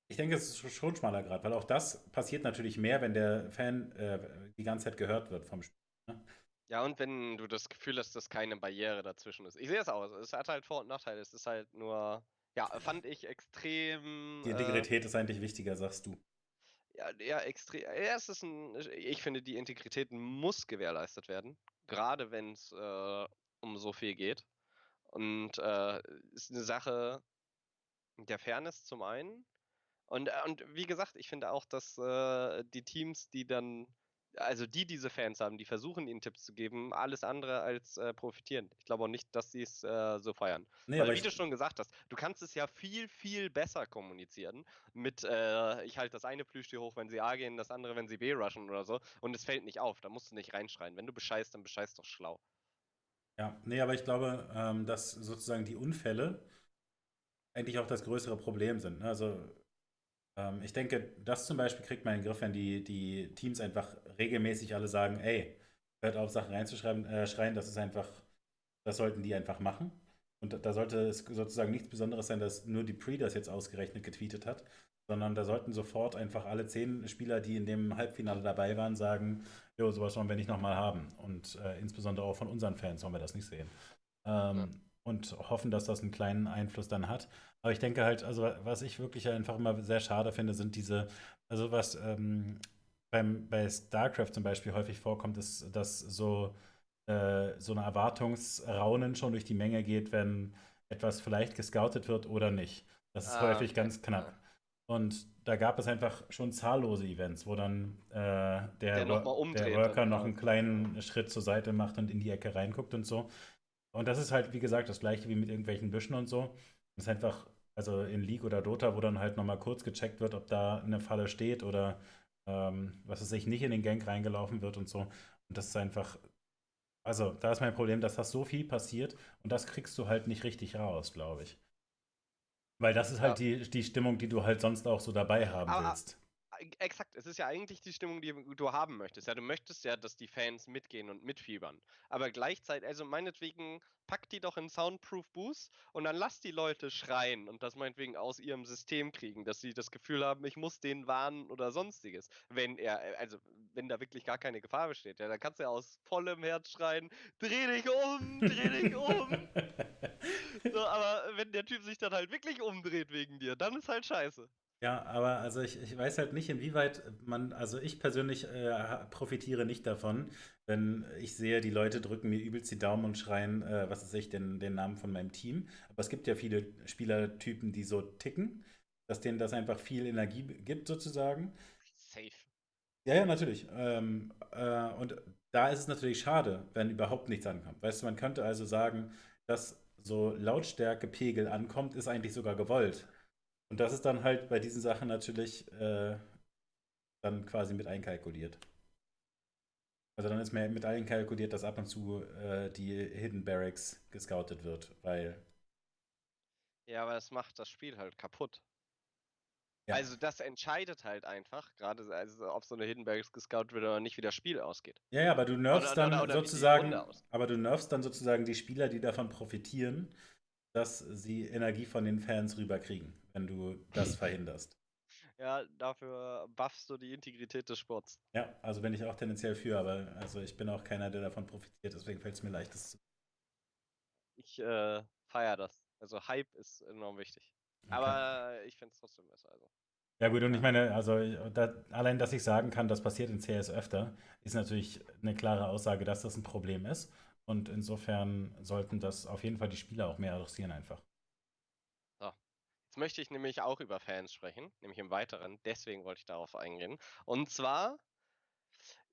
Ich denke, es ist schon schmaler Grad, weil auch das passiert natürlich mehr, wenn der Fan äh, die ganze Zeit gehört wird vom Spiel. Ne? Ja, und wenn du das Gefühl hast, dass keine Barriere dazwischen ist. Ich sehe es auch. Es hat halt Vor- und Nachteile. Es ist halt nur, ja, fand ich extrem. Die Integrität äh, ist eigentlich wichtiger, sagst du. Ja, ja, extrem. Ja, es ist ein. Ich finde, die Integrität muss gewährleistet werden. Gerade wenn es äh, um so viel geht. Und äh, ist eine Sache der Fairness zum einen. Und, äh, und wie gesagt, ich finde auch, dass äh, die Teams, die dann also die diese Fans haben, die versuchen ihnen Tipps zu geben, alles andere als äh, profitieren. Ich glaube auch nicht, dass sie es äh, so feiern. Nee, Weil, wie du schon gesagt hast, du kannst es ja viel, viel besser kommunizieren mit, äh, ich halte das eine Plüschtier hoch, wenn sie A gehen, das andere, wenn sie B rushen oder so und es fällt nicht auf, da musst du nicht reinschreien. Wenn du bescheißt, dann bescheißt doch schlau. Ja, nee, aber ich glaube, ähm, dass sozusagen die Unfälle eigentlich auch das größere Problem sind. Ne? Also ich denke, das zum Beispiel kriegt man in den Griff, wenn die, die Teams einfach regelmäßig alle sagen, ey, hört auf, Sachen reinzuschreiben, äh, schreien, das ist einfach, das sollten die einfach machen. Und da sollte es sozusagen nichts Besonderes sein, dass nur die Pre das jetzt ausgerechnet getweetet hat, sondern da sollten sofort einfach alle zehn Spieler, die in dem Halbfinale dabei waren, sagen, jo, sowas wollen wir nicht nochmal haben. Und äh, insbesondere auch von unseren Fans wollen wir das nicht sehen. Ähm, ja. Und hoffen, dass das einen kleinen Einfluss dann hat. Aber ich denke halt, also was ich wirklich einfach immer sehr schade finde, sind diese, also was ähm, beim, bei StarCraft zum Beispiel häufig vorkommt, ist, dass so, äh, so eine Erwartungsraunen schon durch die Menge geht, wenn etwas vielleicht gescoutet wird oder nicht. Das ist ah, häufig okay. ganz knapp. Und da gab es einfach schon zahllose Events, wo dann äh, der, der, der, Worker noch einen kleinen Schritt zur Seite macht und in die Ecke reinguckt und so. Und das ist halt, wie gesagt, das gleiche wie mit irgendwelchen Büschen und so. Das ist einfach, also in League oder Dota, wo dann halt nochmal kurz gecheckt wird, ob da eine Falle steht oder ähm, was es sich nicht in den Gang reingelaufen wird und so. Und das ist einfach, also da ist mein Problem, dass das so viel passiert und das kriegst du halt nicht richtig raus, glaube ich. Weil das ist halt ja. die, die Stimmung, die du halt sonst auch so dabei haben Aber, willst. Exakt, es ist ja eigentlich die Stimmung, die du haben möchtest. Ja, du möchtest ja, dass die Fans mitgehen und mitfiebern. Aber gleichzeitig, also meinetwegen, pack die doch in Soundproof Boost und dann lass die Leute schreien und das meinetwegen aus ihrem System kriegen, dass sie das Gefühl haben, ich muss den warnen oder sonstiges. Wenn er, äh, also wenn da wirklich gar keine Gefahr besteht, ja, dann kannst du ja aus vollem Herz schreien, dreh dich um, dreh dich um. *laughs* so, aber wenn der Typ sich dann halt wirklich umdreht wegen dir, dann ist halt scheiße. Ja, aber also ich, ich weiß halt nicht, inwieweit man, also ich persönlich äh, profitiere nicht davon, wenn ich sehe, die Leute drücken mir übelst die Daumen und schreien, äh, was weiß ich, den, den Namen von meinem Team. Aber es gibt ja viele Spielertypen, die so ticken, dass denen das einfach viel Energie gibt, sozusagen. Safe. Ja, ja, natürlich. Ähm, äh, und da ist es natürlich schade, wenn überhaupt nichts ankommt. Weißt du, man könnte also sagen, dass so Lautstärkepegel ankommt, ist eigentlich sogar gewollt. Und das ist dann halt bei diesen Sachen natürlich äh, dann quasi mit einkalkuliert. Also dann ist mir mit einkalkuliert, dass ab und zu äh, die Hidden Barracks gescoutet wird, weil. Ja, aber das macht das Spiel halt kaputt. Ja. Also das entscheidet halt einfach, gerade also, ob so eine Hidden Barracks gescoutet wird oder nicht, wie das Spiel ausgeht. Ja, ja, aber du nervst oder, dann oder, oder sozusagen, aber du nervst dann sozusagen die Spieler, die davon profitieren, dass sie Energie von den Fans rüberkriegen, wenn du das verhinderst. Ja, dafür buffst du die Integrität des Sports. Ja, also bin ich auch tendenziell für, aber also ich bin auch keiner, der davon profitiert, deswegen fällt es mir leicht, das zu. Ich äh, feiere das. Also Hype ist enorm wichtig. Okay. Aber ich finde es trotzdem besser. Also. Ja gut, und ich meine, also da, allein, dass ich sagen kann, das passiert in CS öfter, ist natürlich eine klare Aussage, dass das ein Problem ist. Und insofern sollten das auf jeden Fall die Spieler auch mehr adressieren einfach. Jetzt möchte ich nämlich auch über Fans sprechen, nämlich im Weiteren. Deswegen wollte ich darauf eingehen. Und zwar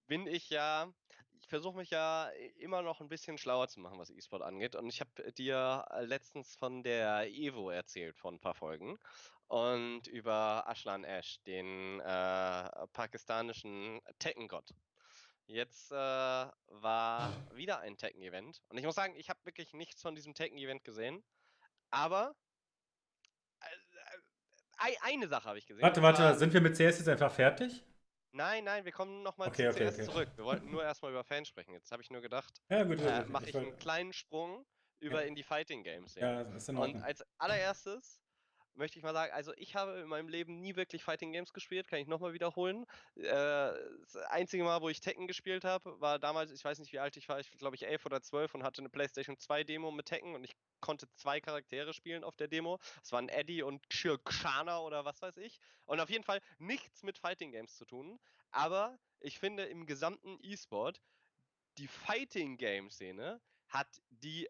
bin ich ja, ich versuche mich ja immer noch ein bisschen schlauer zu machen, was E-Sport angeht. Und ich habe dir letztens von der Evo erzählt, von ein paar Folgen. Und über Ashlan Ash, den äh, pakistanischen Tekken-Gott. Jetzt äh, war wieder ein Tekken-Event. Und ich muss sagen, ich habe wirklich nichts von diesem Tekken-Event gesehen. Aber äh, äh, eine Sache habe ich gesehen. Warte, warte, sind wir mit CS jetzt einfach fertig? Nein, nein, wir kommen nochmal okay, zu okay, CS okay. zurück. Wir wollten nur erstmal über Fans sprechen. Jetzt habe ich nur gedacht, ja, gut, äh, mache ich einen kleinen Sprung über ja. in die Fighting Games. Ja, ja ist in Ordnung. Und als allererstes möchte ich mal sagen, also ich habe in meinem Leben nie wirklich Fighting Games gespielt, kann ich nochmal wiederholen. Äh, das einzige Mal, wo ich Tekken gespielt habe, war damals, ich weiß nicht wie alt ich war, ich glaube ich 11 oder 12 und hatte eine PlayStation 2 Demo mit Tekken und ich konnte zwei Charaktere spielen auf der Demo. Es waren Eddie und Shirkshana oder was weiß ich. Und auf jeden Fall nichts mit Fighting Games zu tun. Aber ich finde im gesamten E-Sport, die Fighting Game Szene hat die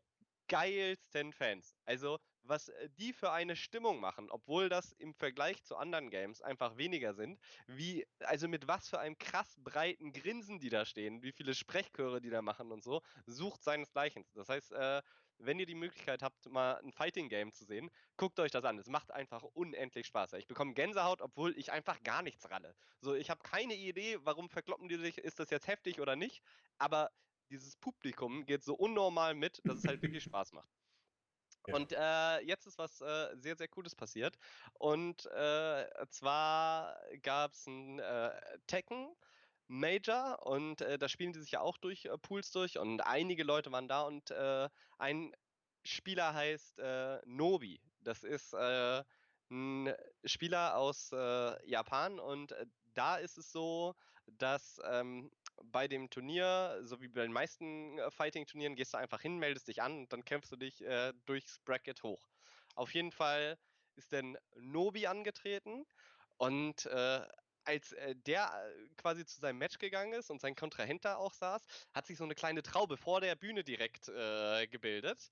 geilsten Fans. Also was äh, die für eine Stimmung machen, obwohl das im Vergleich zu anderen Games einfach weniger sind, wie, also mit was für einem krass breiten Grinsen die da stehen, wie viele Sprechchöre die da machen und so, sucht seinesgleichen. Das heißt, äh, wenn ihr die Möglichkeit habt, mal ein Fighting Game zu sehen, guckt euch das an. Es macht einfach unendlich Spaß. Ich bekomme Gänsehaut, obwohl ich einfach gar nichts ralle. So, ich habe keine Idee, warum verkloppen die sich, ist das jetzt heftig oder nicht, aber dieses Publikum geht so unnormal mit, dass es halt wirklich Spaß macht. Und äh, jetzt ist was äh, sehr, sehr Cooles passiert. Und äh, zwar gab es ein äh, Tekken. Major und äh, da spielen die sich ja auch durch äh, Pools durch und einige Leute waren da und ein Spieler heißt Nobi. Das ist ein Spieler aus Japan und da ist es so, dass ähm, bei dem Turnier, so wie bei den meisten äh, Fighting-Turnieren, gehst du einfach hin, meldest dich an und dann kämpfst du dich äh, durchs Bracket hoch. Auf jeden Fall ist dann Nobi angetreten und äh, als äh, der äh, quasi zu seinem Match gegangen ist und sein Kontrahent da auch saß, hat sich so eine kleine Traube vor der Bühne direkt äh, gebildet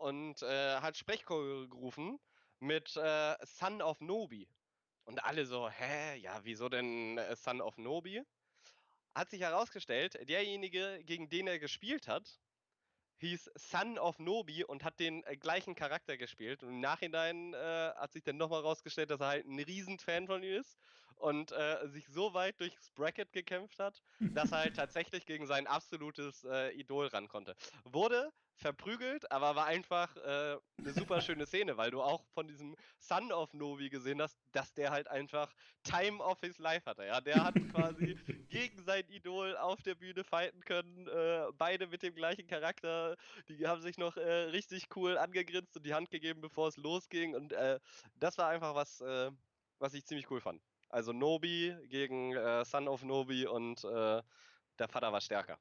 und hat Sprechchor gerufen mit Son of Nobi. Und alle so, hä, ja, wieso denn Son of Nobi? Hat sich herausgestellt, derjenige, gegen den er gespielt hat, hieß Son of Nobi und hat den äh, gleichen Charakter gespielt. Und im Nachhinein äh, hat sich dann nochmal rausgestellt, dass er halt ein Riesenfan von ihm ist und äh, sich so weit durchs Bracket gekämpft hat, dass er halt *laughs* tatsächlich gegen sein absolutes äh, Idol ran konnte. Wurde verprügelt, aber war einfach äh, eine super schöne Szene, weil du auch von diesem Son of Novi gesehen hast, dass der halt einfach Time of his life hatte. Ja, der hat quasi *laughs* gegen sein Idol auf der Bühne fighten können, äh, beide mit dem gleichen Charakter. Die haben sich noch äh, richtig cool angegrinst und die Hand gegeben, bevor es losging. Und äh, das war einfach was, äh, was ich ziemlich cool fand. Also Nobi gegen äh, Son of Nobi und der Vater war stärker.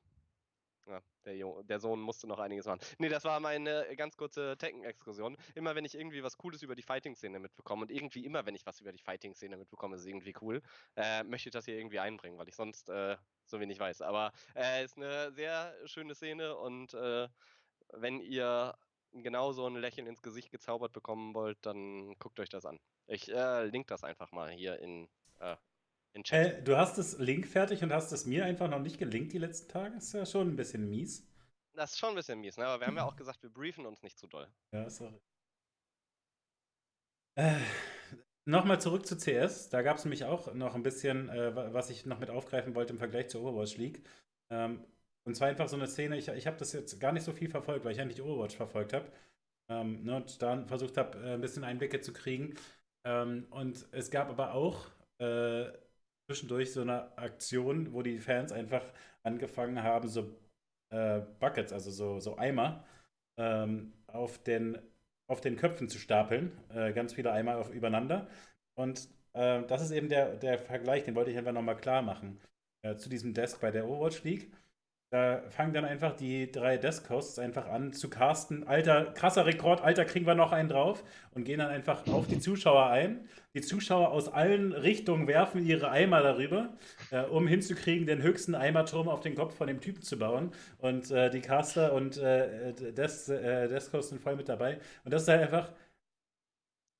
Ja, der, der, Sohn musste noch einiges machen. Nee, das war meine ganz kurze Tekken-Exkursion. Immer wenn ich irgendwie was Cooles über die Fighting-Szene mitbekomme und irgendwie immer, wenn ich was über die Fighting-Szene mitbekomme, ist irgendwie cool, äh, möchte ich das hier irgendwie einbringen, weil ich sonst äh, so wenig weiß. Aber es äh, ist eine sehr schöne Szene und äh, wenn ihr genau so ein Lächeln ins Gesicht gezaubert bekommen wollt, dann guckt euch das an. Ich äh, link das einfach mal hier in, äh, äh, du hast das Link fertig und hast es mir einfach noch nicht gelinkt die letzten Tage. Das ist ja schon ein bisschen mies. Das ist schon ein bisschen mies, ne? aber wir haben ja auch gesagt, wir briefen uns nicht zu doll. Ja, ist auch. Äh, Nochmal zurück zu CS. Da gab es nämlich auch noch ein bisschen, äh, was ich noch mit aufgreifen wollte im Vergleich zur Overwatch League. Ähm, und zwar einfach so eine Szene, ich, ich habe das jetzt gar nicht so viel verfolgt, weil ich eigentlich Overwatch verfolgt habe. Ähm, ne, und dann versucht habe, äh, ein bisschen Einblicke zu kriegen. Ähm, und es gab aber auch äh, zwischendurch so eine Aktion, wo die Fans einfach angefangen haben, so äh, Buckets, also so, so Eimer, ähm, auf, den, auf den Köpfen zu stapeln. Äh, ganz viele Eimer auf, übereinander. Und äh, das ist eben der, der Vergleich, den wollte ich einfach nochmal klar machen äh, zu diesem Desk bei der Overwatch League. Da fangen dann einfach die drei Desk-Hosts einfach an zu casten. Alter, krasser Rekord, Alter, kriegen wir noch einen drauf und gehen dann einfach auf die Zuschauer ein. Die Zuschauer aus allen Richtungen werfen ihre Eimer darüber, äh, um hinzukriegen, den höchsten Eimerturm auf den Kopf von dem Typen zu bauen. Und äh, die Caster und äh, Desk, äh, Desk-Hosts sind voll mit dabei. Und das ist halt einfach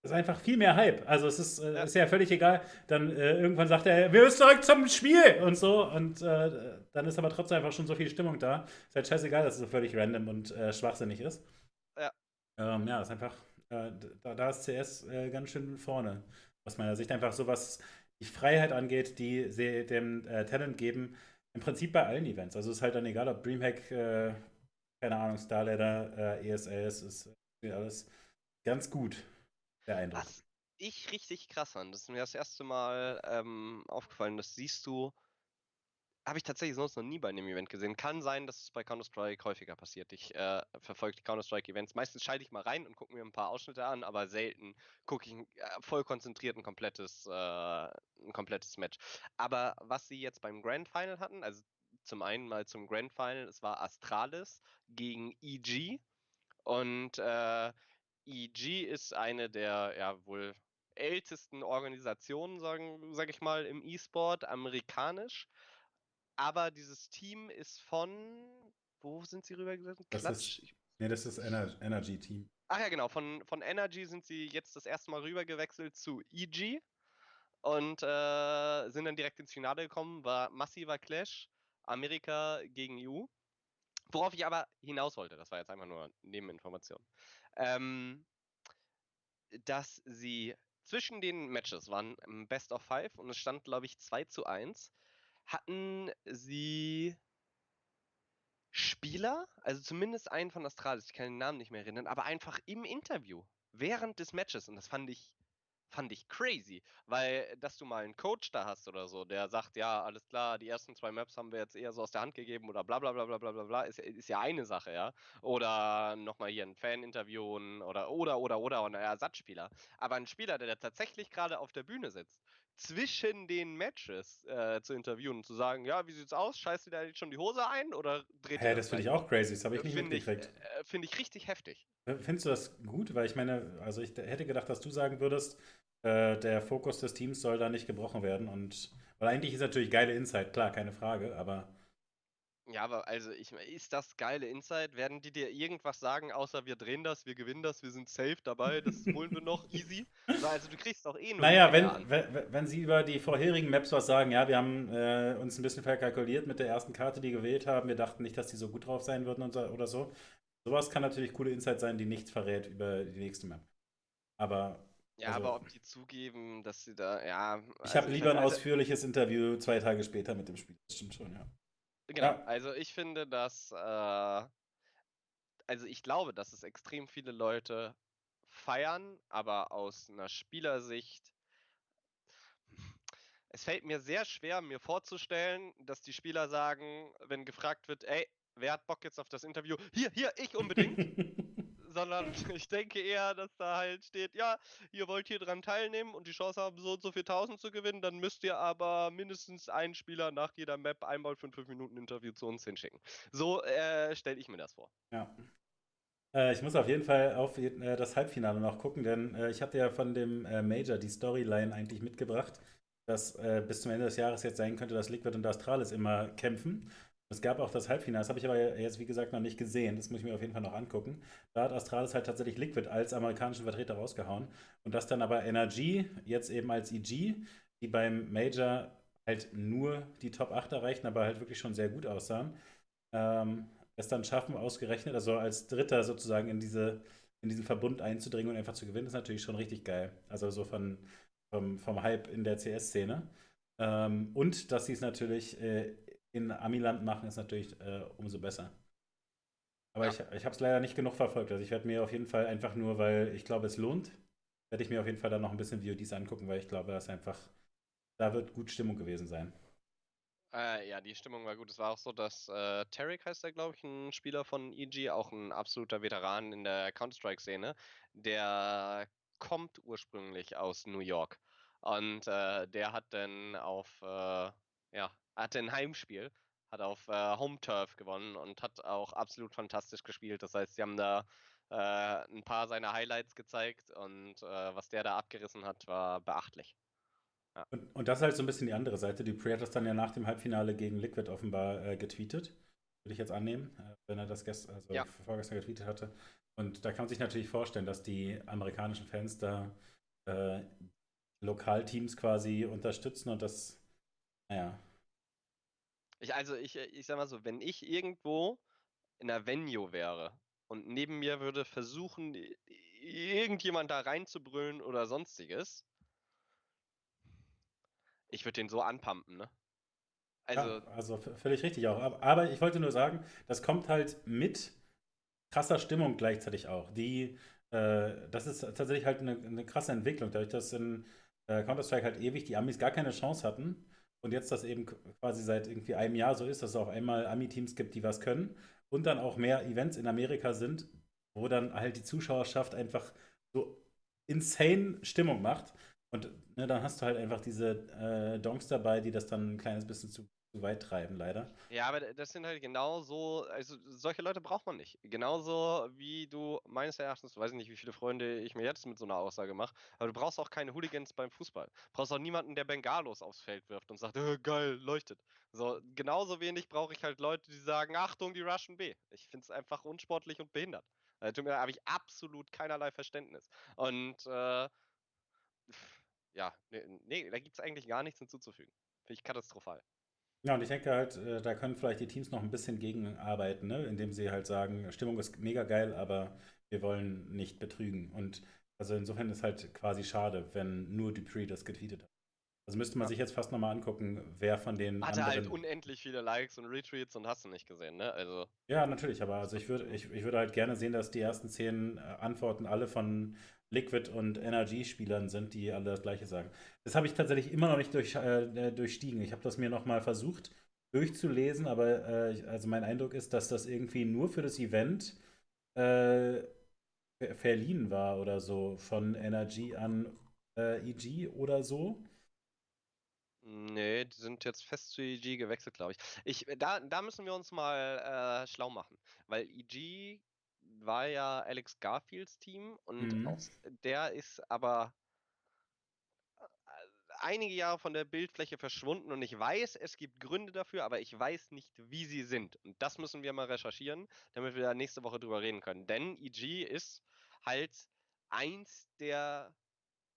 ist einfach viel mehr Hype. Also es ist, äh, ist ja völlig egal. Dann äh, irgendwann sagt er, wir müssen zurück zum Spiel und so. Und äh, dann ist aber trotzdem einfach schon so viel Stimmung da. Ist halt scheißegal, dass es so völlig random und äh, schwachsinnig ist. Ja. Ähm, ja, ist einfach, äh, da, da, ist CS äh, ganz schön vorne. Aus meiner Sicht einfach so, was die Freiheit angeht, die sie dem Talent geben. Im Prinzip bei allen Events. Also es ist halt dann egal, ob Dreamhack, keine Ahnung, Starladder, ESL, es ist alles ganz gut der Eindruck. Was ich richtig krass fand, das ist mir das erste Mal ähm, aufgefallen, das siehst du, habe ich tatsächlich sonst noch nie bei einem Event gesehen. Kann sein, dass es bei Counter-Strike häufiger passiert. Ich äh, verfolge die Counter-Strike-Events. Meistens schalte ich mal rein und gucke mir ein paar Ausschnitte an, aber selten gucke ich äh, voll konzentriert ein komplettes, äh, ein komplettes Match. Aber was sie jetzt beim Grand Final hatten, also zum einen mal zum Grand Final, es war Astralis gegen EG. Und äh, EG ist eine der ja wohl ältesten Organisationen, sagen sag ich mal, im E-Sport, amerikanisch. Aber dieses Team ist von wo sind sie rübergesetzt? Klatsch. Ist, nee, das ist Ener Energy Team. Ach ja, genau. Von, von Energy sind sie jetzt das erste Mal rübergewechselt zu EG und äh, sind dann direkt ins Finale gekommen. War massiver Clash. Amerika gegen EU. Worauf ich aber hinaus wollte, das war jetzt einfach nur Nebeninformation ähm, dass sie zwischen den Matches waren Best of Five und es stand, glaube ich, 2 zu 1, hatten sie Spieler, also zumindest einen von Astralis, ich kann den Namen nicht mehr erinnern, aber einfach im Interview, während des Matches, und das fand ich fand ich crazy, weil dass du mal einen Coach da hast oder so, der sagt, ja, alles klar, die ersten zwei Maps haben wir jetzt eher so aus der Hand gegeben oder bla bla bla bla bla bla ist, ist ja eine Sache, ja. Oder nochmal hier ein Fan interviewen oder oder oder oder ein Ersatzspieler. Aber ein Spieler, der tatsächlich gerade auf der Bühne sitzt, zwischen den Matches äh, zu interviewen und zu sagen, ja, wie sieht's aus? Scheißt ihr da jetzt schon die Hose ein oder dreht Hä, hey, das finde ich auch crazy, das habe ich nicht find mitgekriegt. Äh, finde ich richtig heftig. Findest du das gut? Weil ich meine, also ich hätte gedacht, dass du sagen würdest, äh, der Fokus des Teams soll da nicht gebrochen werden. Und weil eigentlich ist natürlich geile Insight, klar, keine Frage, aber. Ja, aber also ich ist das geile Insight? Werden die dir irgendwas sagen, außer wir drehen das, wir gewinnen das, wir sind safe dabei, das holen wir noch easy? *laughs* Also du kriegst doch eh nur. Naja, wenn, wenn, wenn sie über die vorherigen Maps was sagen, ja, wir haben äh, uns ein bisschen verkalkuliert mit der ersten Karte, die gewählt haben, wir dachten nicht, dass die so gut drauf sein würden und so, oder so. Sowas kann natürlich coole Insight sein, die nichts verrät über die nächste Map. Aber ja, also, aber ob die zugeben, dass sie da, ja. Ich habe also lieber ein ausführliches Interview zwei Tage später mit dem Spiel. Das stimmt schon, ja. Genau, ja. also ich finde, dass, äh, also ich glaube, dass es extrem viele Leute feiern, aber aus einer Spielersicht. Es fällt mir sehr schwer, mir vorzustellen, dass die Spieler sagen, wenn gefragt wird, ey, wer hat Bock jetzt auf das Interview? Hier, hier, ich unbedingt. *laughs* sondern *laughs* ich denke eher, dass da halt steht, ja, ihr wollt hier dran teilnehmen und die Chance haben, so und so viel Tausend zu gewinnen, dann müsst ihr aber mindestens einen Spieler nach jeder Map einmal für ein 5 Minuten Interview zu uns hinschicken. So äh, stelle ich mir das vor. Ja. Äh, ich muss auf jeden Fall auf äh, das Halbfinale noch gucken, denn äh, ich habe ja von dem Major die Storyline eigentlich mitgebracht, dass bis zum Ende des Jahres jetzt sein könnte, dass Liquid und Astralis immer kämpfen. Es gab auch das Halbfinale, das habe ich aber jetzt, wie gesagt, noch nicht gesehen. Das muss ich mir auf jeden Fall noch angucken. Da hat Astralis halt tatsächlich Liquid als amerikanischen Vertreter rausgehauen. Und das dann aber NRG, jetzt eben als EG, die beim Major halt nur die Top 8 erreichten, aber halt wirklich schon sehr gut aussahen, ähm, es dann schaffen, ausgerechnet, also als Dritter sozusagen in, diese, in diesen Verbund einzudringen und einfach zu gewinnen, ist natürlich schon richtig geil. Also so von, vom, vom Hype in der CS-Szene. Ähm, und dass sie es natürlich äh, in Amiland machen, ist natürlich äh, umso besser. Aber ja. ich, ich habe es leider nicht genug verfolgt. Also ich werde mir auf jeden Fall einfach nur, weil ich glaube, es lohnt, werde ich mir auf jeden Fall dann noch ein bisschen VODs angucken, weil ich glaube, dass einfach, da wird gut Stimmung gewesen sein. Äh, ja, die Stimmung war gut. Es war auch so, dass äh, Tarek heißt er, glaube ich, ein Spieler von EG, auch ein absoluter Veteran in der Counter-Strike-Szene. Der kommt ursprünglich aus New York. Und äh, der hat dann auf äh, ja, hatte ein Heimspiel, hat auf äh, Home Turf gewonnen und hat auch absolut fantastisch gespielt. Das heißt, sie haben da äh, ein paar seiner Highlights gezeigt und äh, was der da abgerissen hat, war beachtlich. Ja. Und, und, das ist halt so ein bisschen die andere Seite. Dupree hat das dann ja nach dem Halbfinale gegen Liquid offenbar äh, getweetet. Würde ich jetzt annehmen, äh, wenn er das gestern, also ja. vorgestern getweetet hatte. Und da kann man sich natürlich vorstellen, dass die amerikanischen Fans da äh, Lokalteams quasi unterstützen und das, naja, ich, also ich, äh, ich sag mal so, wenn ich irgendwo in einer Venue wäre und neben mir würde versuchen, irgendjemand da reinzubrüllen oder sonstiges, ich würde den so anpumpen, ne? Also, ja, also völlig richtig auch. Aber ich wollte nur sagen, das kommt halt mit krasser Stimmung gleichzeitig auch. Die, äh, das ist tatsächlich halt eine, eine krasse Entwicklung, dadurch, dass in äh, Counter-Strike halt ewig die Amis gar keine Chance hatten und jetzt das eben quasi seit irgendwie einem Jahr so ist, dass es auf einmal Ami-Teams gibt, die was können und dann auch mehr Events in Amerika sind, wo dann halt die Zuschauerschaft einfach so insane Stimmung macht. Und ne, dann hast du halt einfach diese äh, Donks dabei, die das dann ein kleines bisschen zu weit treiben, leider. Ja, aber das sind halt genau so, also solche Leute braucht man nicht. Genauso wie du meines Erachtens, weiß ich nicht, wie viele Freunde ich mir jetzt mit so einer Aussage mache, aber du brauchst auch keine Hooligans beim Fußball. Du brauchst auch niemanden, der Bengalos aufs Feld wirft und sagt, äh, geil, leuchtet. So, genauso wenig brauche ich halt Leute, die sagen, Achtung, die Russian B. Ich finde es einfach unsportlich und behindert. Da äh, habe ich absolut keinerlei Verständnis. Und äh, ja, nee, nee da gibt es eigentlich gar nichts hinzuzufügen. Finde ich katastrophal. Ja, und ich denke halt, äh, da können vielleicht die Teams noch ein bisschen gegenarbeiten, ne? indem sie halt sagen, Stimmung ist mega geil, aber wir wollen nicht betrügen. Und also insofern ist halt quasi schade, wenn nur Dupree das getweetet hat. Also müsste man Ja. sich jetzt fast nochmal angucken, wer von den Hatte halt anderen. unendlich viele Likes und Retweets und hast du nicht gesehen, ne? Also, Ja, natürlich, aber also ich würde, ich, ich würde halt gerne sehen, dass die ersten zehn äh, Antworten alle von Liquid und Energy-Spielern sind, die alle das Gleiche sagen. Das habe ich tatsächlich immer noch nicht durch, äh, durchstiegen. Ich habe das mir nochmal versucht durchzulesen, aber äh, also mein Eindruck ist, dass das irgendwie nur für das Event äh, ver- verliehen war oder so von Energy an äh, EG oder so. nee, die sind jetzt fest zu EG gewechselt, glaube ich. ich da, da müssen wir uns mal äh, schlau machen, weil EG war ja Alex Garfields Team und Mhm. aus, der ist aber äh, einige Jahre von der Bildfläche verschwunden und ich weiß, es gibt Gründe dafür, aber ich weiß nicht, wie sie sind. Und das müssen wir mal recherchieren, damit wir da nächste Woche drüber reden können. Denn EG ist halt eins der,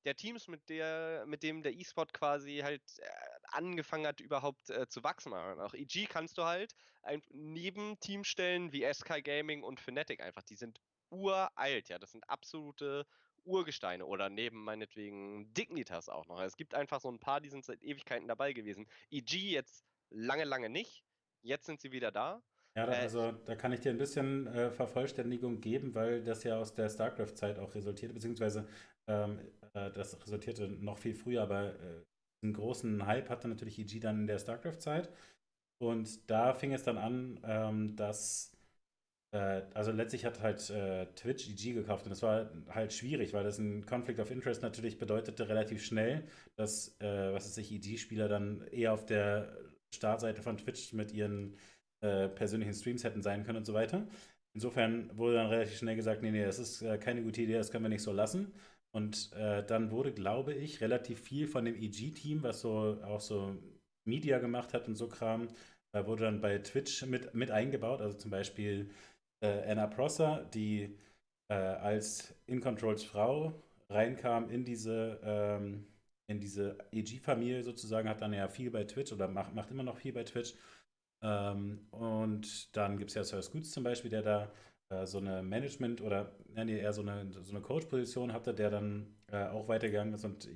der Teams, mit, der, mit dem der E-Sport quasi halt äh, angefangen hat, überhaupt äh, zu wachsen. Auch EG kannst du halt ein, neben Teams stellen wie SK Gaming und Fnatic einfach. Die sind uralt, ja. Das sind absolute Urgesteine oder neben meinetwegen Dignitas auch noch. Es gibt einfach so ein paar, die sind seit Ewigkeiten dabei gewesen. EG jetzt lange, lange nicht. Jetzt sind sie wieder da. Ja, da, Äh, also da kann ich dir ein bisschen äh, Vervollständigung geben, weil das ja aus der StarCraft-Zeit auch resultierte, beziehungsweise ähm, äh, das resultierte noch viel früher, aber äh, einen großen Hype hatte natürlich EG dann in der StarCraft-Zeit. Und da fing es dann an, ähm, dass, äh, also letztlich hat halt äh, Twitch EG gekauft und das war halt schwierig, weil das ein Conflict of Interest natürlich bedeutete relativ schnell, dass, äh, was weiß ich, EG-Spieler dann eher auf der Startseite von Twitch mit ihren äh, persönlichen Streams hätten sein können und so weiter. Insofern wurde dann relativ schnell gesagt, nee, nee, das ist äh, keine gute Idee, das können wir nicht so lassen. Und äh, dann wurde, glaube ich, relativ viel von dem EG-Team, was so auch so Media gemacht hat und so Kram, äh, wurde dann bei Twitch mit, mit eingebaut. Also zum Beispiel äh, Anna Prosser, die äh, als In Controls Frau reinkam in diese, ähm, diese EG-Familie sozusagen, hat dann ja viel bei Twitch oder macht, macht immer noch viel bei Twitch. Ähm, und dann gibt es ja Sir Scoots zum Beispiel, der da äh, so eine Management- oder nee, eher so eine, so eine Coach-Position hatte, der dann äh, auch weitergegangen ist und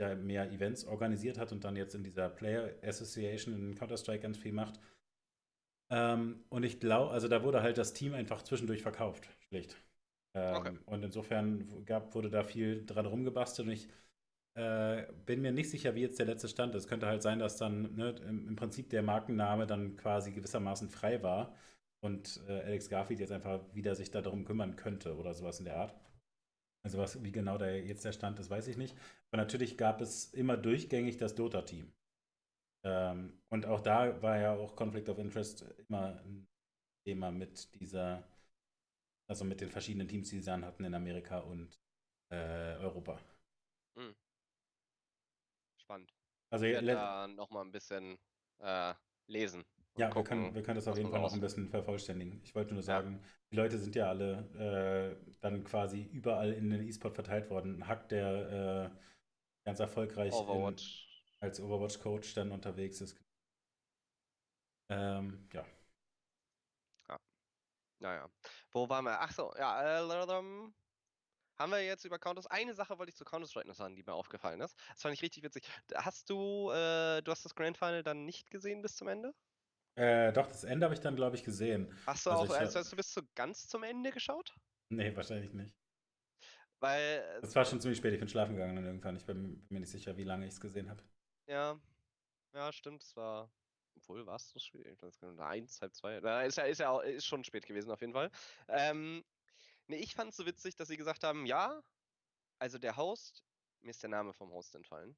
ja, mehr Events organisiert hat und dann jetzt in dieser Player Association in Counter-Strike ganz viel macht. Ähm, und ich glaube, also da wurde halt das Team einfach zwischendurch verkauft, schlicht. Ähm, Okay. Und insofern gab, wurde da viel dran rumgebastelt und ich äh, bin mir nicht sicher, wie jetzt der letzte Stand ist. Könnte halt sein, dass dann ne, im Prinzip der Markenname dann quasi gewissermaßen frei war und äh, Alex Garfield jetzt einfach wieder sich darum kümmern könnte oder sowas in der Art. Also was, wie genau da jetzt der Stand ist, weiß ich nicht. Aber natürlich gab es immer durchgängig das Dota-Team. Ähm, und auch da war ja auch Conflict of Interest immer ein Thema mit dieser, also mit den verschiedenen Teams, die sie dann hatten in Amerika und äh, Europa. Spannend. Also Ich werde da nochmal ein bisschen äh, lesen. Ja, wir können, wir können das auf jeden Fall noch ein bisschen vervollständigen. Ich wollte nur Ja. sagen, die Leute sind ja alle äh, dann quasi überall in den E-Sport verteilt worden. Hack, der äh, ganz erfolgreich in, Overwatch. als Overwatch-Coach dann unterwegs ist. Ähm, ja. Naja. Wo waren wir? Ach so, ja. Äh, ähm, haben wir jetzt über Counter Eine Sache wollte ich zu Counter-Strike noch sagen, die mir aufgefallen ist. Das fand ich richtig witzig. Hast du, äh, du hast das Grand Final dann nicht gesehen bis zum Ende? Äh, doch, das Ende habe ich dann, glaube ich, gesehen. Hast du Also auch, also hast du bis zu ganz zum Ende geschaut? Nee, wahrscheinlich nicht. Weil, Das war schon ziemlich spät, ich bin schlafen gegangen dann irgendwann. Ich bin, bin mir nicht sicher, wie lange ich es gesehen habe. ja, ja, stimmt, es war, obwohl, war es so spät? Eins, halb zwei, na, ist ja, ist ja, auch- ist schon spät gewesen auf jeden Fall. Ähm, nee, ich fand es so witzig, dass sie gesagt haben, ja, also der Host, mir ist der Name vom Host entfallen.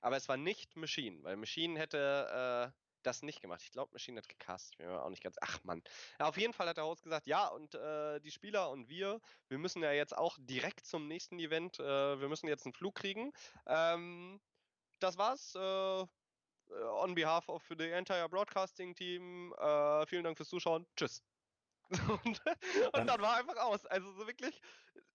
Aber es war nicht Machine, weil Machine hätte äh, das nicht gemacht. Ich glaube, Machine hat gecastet. Mir auch nicht ganz. Ach Mann. Ja, auf jeden Fall hat der Host gesagt, ja, und äh, die Spieler und wir, wir müssen ja jetzt auch direkt zum nächsten Event, äh, wir müssen jetzt einen Flug kriegen. Ähm, das war's. Äh, äh, on behalf of the entire Broadcasting Team, äh, vielen Dank fürs Zuschauen. Tschüss. *laughs* Und, und dann war einfach aus. Also so wirklich,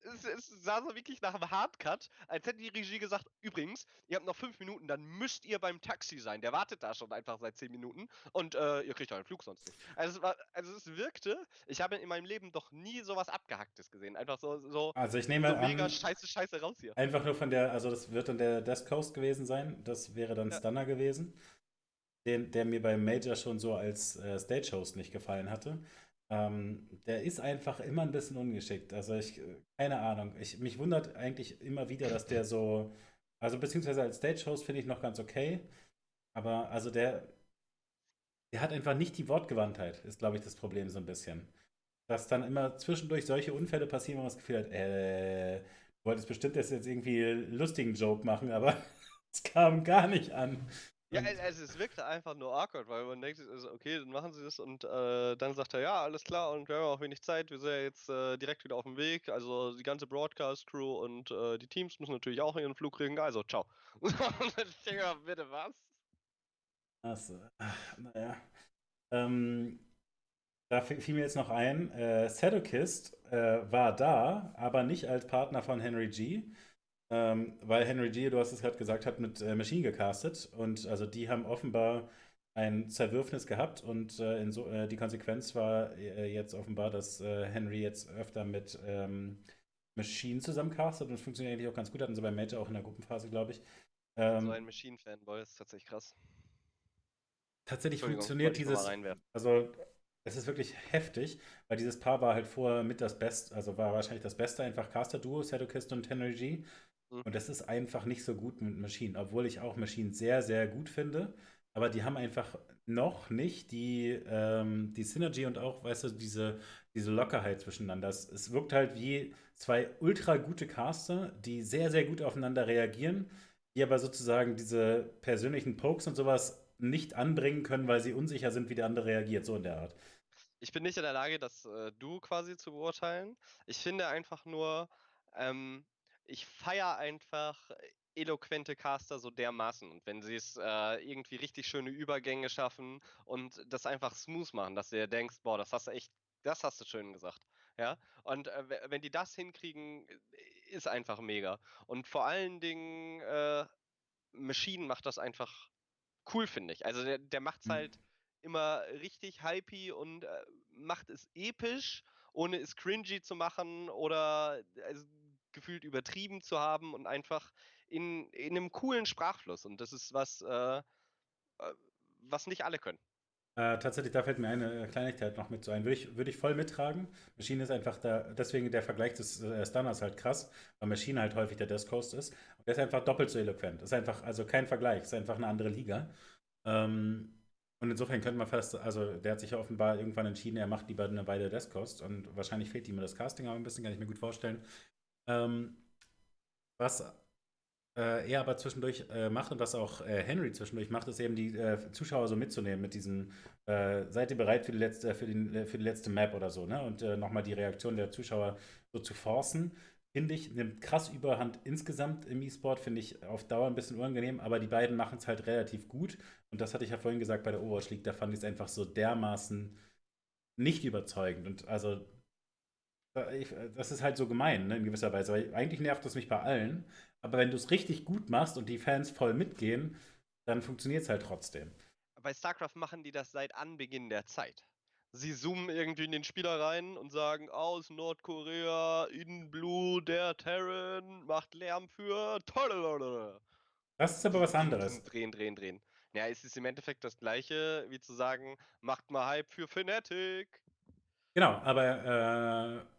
es, es, sah so wirklich nach einem Hardcut, als hätte die Regie gesagt, übrigens, ihr habt noch fünf Minuten, dann müsst ihr beim Taxi sein. Der wartet da schon einfach seit zehn Minuten und äh, ihr kriegt euren Flug sonst nicht. Also es, war, also es wirkte, ich habe in meinem Leben doch nie sowas Abgehacktes gesehen. Einfach so, so, also ich nehme so an, mega scheiße, scheiße raus hier. Einfach nur von der, also das wird dann der Death Coast gewesen sein, das wäre dann ja. Stunner gewesen, den, der mir beim Major schon so als äh, Stage-Host nicht gefallen hatte. Ähm, der ist einfach immer ein bisschen ungeschickt. Also ich, keine Ahnung. Ich, mich wundert eigentlich immer wieder, dass der so, also beziehungsweise als Stage-Host finde ich noch ganz okay. Aber also der, der hat einfach nicht die Wortgewandtheit, ist glaube ich das Problem so ein bisschen. Dass dann immer zwischendurch solche Unfälle passieren, wo man das Gefühl hat, äh, du wolltest bestimmt jetzt irgendwie lustigen Joke machen, aber *laughs* es kam gar nicht an. Ja, also es wirkte einfach nur awkward, weil man denkt, also okay, dann machen sie das und äh, dann sagt er, ja, alles klar und wir haben auch wenig Zeit, wir sind ja jetzt äh, direkt wieder auf dem Weg, also die ganze Broadcast-Crew und äh, die Teams müssen natürlich auch ihren Flug kriegen, also ciao. *laughs* und ich denke, bitte was? Achso, naja. Ähm, da fiel mir jetzt noch ein, äh, Sadokist äh, war da, aber nicht als Partner von Henry G., ähm, weil Henry G., du hast es gerade gesagt, hat mit äh, Machine gecastet und also die haben offenbar ein Zerwürfnis gehabt und äh, so, äh, die Konsequenz war äh, jetzt offenbar, dass äh, Henry jetzt öfter mit ähm, Machine zusammen castet und es funktioniert eigentlich auch ganz gut, hatten sie bei Major auch in der Gruppenphase, glaube ich. Ähm, so ein Machine-Fanboy ist tatsächlich krass. Tatsächlich funktioniert dieses. Also, es ist wirklich heftig, weil dieses Paar war halt vorher mit das Beste, also war wahrscheinlich das beste einfach Caster-Duo, Sadokist und Henry G. Mhm. Und das ist einfach nicht so gut mit Maschinen, obwohl ich auch Maschinen sehr, sehr gut finde. Aber die haben einfach noch nicht die, ähm, die Synergy und auch, weißt du, diese, diese Lockerheit zwischeneinander. Es, es wirkt halt wie zwei ultra gute Caster, die sehr, sehr gut aufeinander reagieren, die aber sozusagen diese persönlichen Pokes und sowas nicht anbringen können, weil sie unsicher sind, wie der andere reagiert, so in der Art. Ich bin nicht in der Lage, das äh, du quasi zu beurteilen. Ich finde einfach nur, ähm, ich feiere einfach eloquente Caster so dermaßen. Und wenn sie es äh, irgendwie richtig schöne Übergänge schaffen und das einfach smooth machen, dass du dir denkst, boah, das hast du echt, das hast du schön gesagt. Ja, und äh, wenn die das hinkriegen, ist einfach mega. Und vor allen Dingen, äh, Machine macht das einfach cool, finde ich. Also der, der macht es mhm. halt immer richtig hypey und äh, macht es episch, ohne es cringy zu machen oder also, gefühlt übertrieben zu haben und einfach in, in einem coolen Sprachfluss. Und das ist was, äh, äh, was nicht alle können. Äh, tatsächlich, da fällt mir eine Kleinigkeit noch mit so ein. Würde ich, würde ich voll mittragen. Maschine ist einfach da, deswegen der Vergleich des äh, Stunners halt krass, weil Maschine halt häufig der Death ist. Und der ist einfach doppelt so eloquent. Ist einfach, also kein Vergleich, ist einfach eine andere Liga. Ähm, und insofern könnte man fast, also der hat sich ja offenbar irgendwann entschieden, er macht lieber eine Weile Death und wahrscheinlich fehlt ihm das Casting aber ein bisschen, kann ich mir gut vorstellen. Ähm, was äh, er aber zwischendurch äh, macht und was auch äh, Henry zwischendurch macht, ist eben die äh, Zuschauer so mitzunehmen mit diesen, äh, seid ihr bereit für die letzte, für den, für die letzte Map oder so, ne? Und äh, nochmal die Reaktion der Zuschauer so zu forcen. Finde ich, nimmt krass Überhand insgesamt im E-Sport, finde ich auf Dauer ein bisschen unangenehm, aber die beiden machen es halt relativ gut. Und das hatte ich ja vorhin gesagt bei der Overwatch League, da fand ich es einfach so dermaßen nicht überzeugend. Und also äh, äh, das ist halt so gemein, ne, in gewisser Weise. Weil eigentlich nervt das mich bei allen. Aber wenn du es richtig gut machst und die Fans voll mitgehen, dann funktioniert es halt trotzdem. Bei StarCraft machen die das seit Anbeginn der Zeit. Sie zoomen irgendwie in den Spieler rein und sagen, aus Nordkorea, in Blue, der Terran macht Lärm für. Das ist aber was anderes. Drehen, drehen, drehen. Ja, es ist im Endeffekt das gleiche, wie zu sagen, macht mal Hype für Fnatic. Genau, aber äh,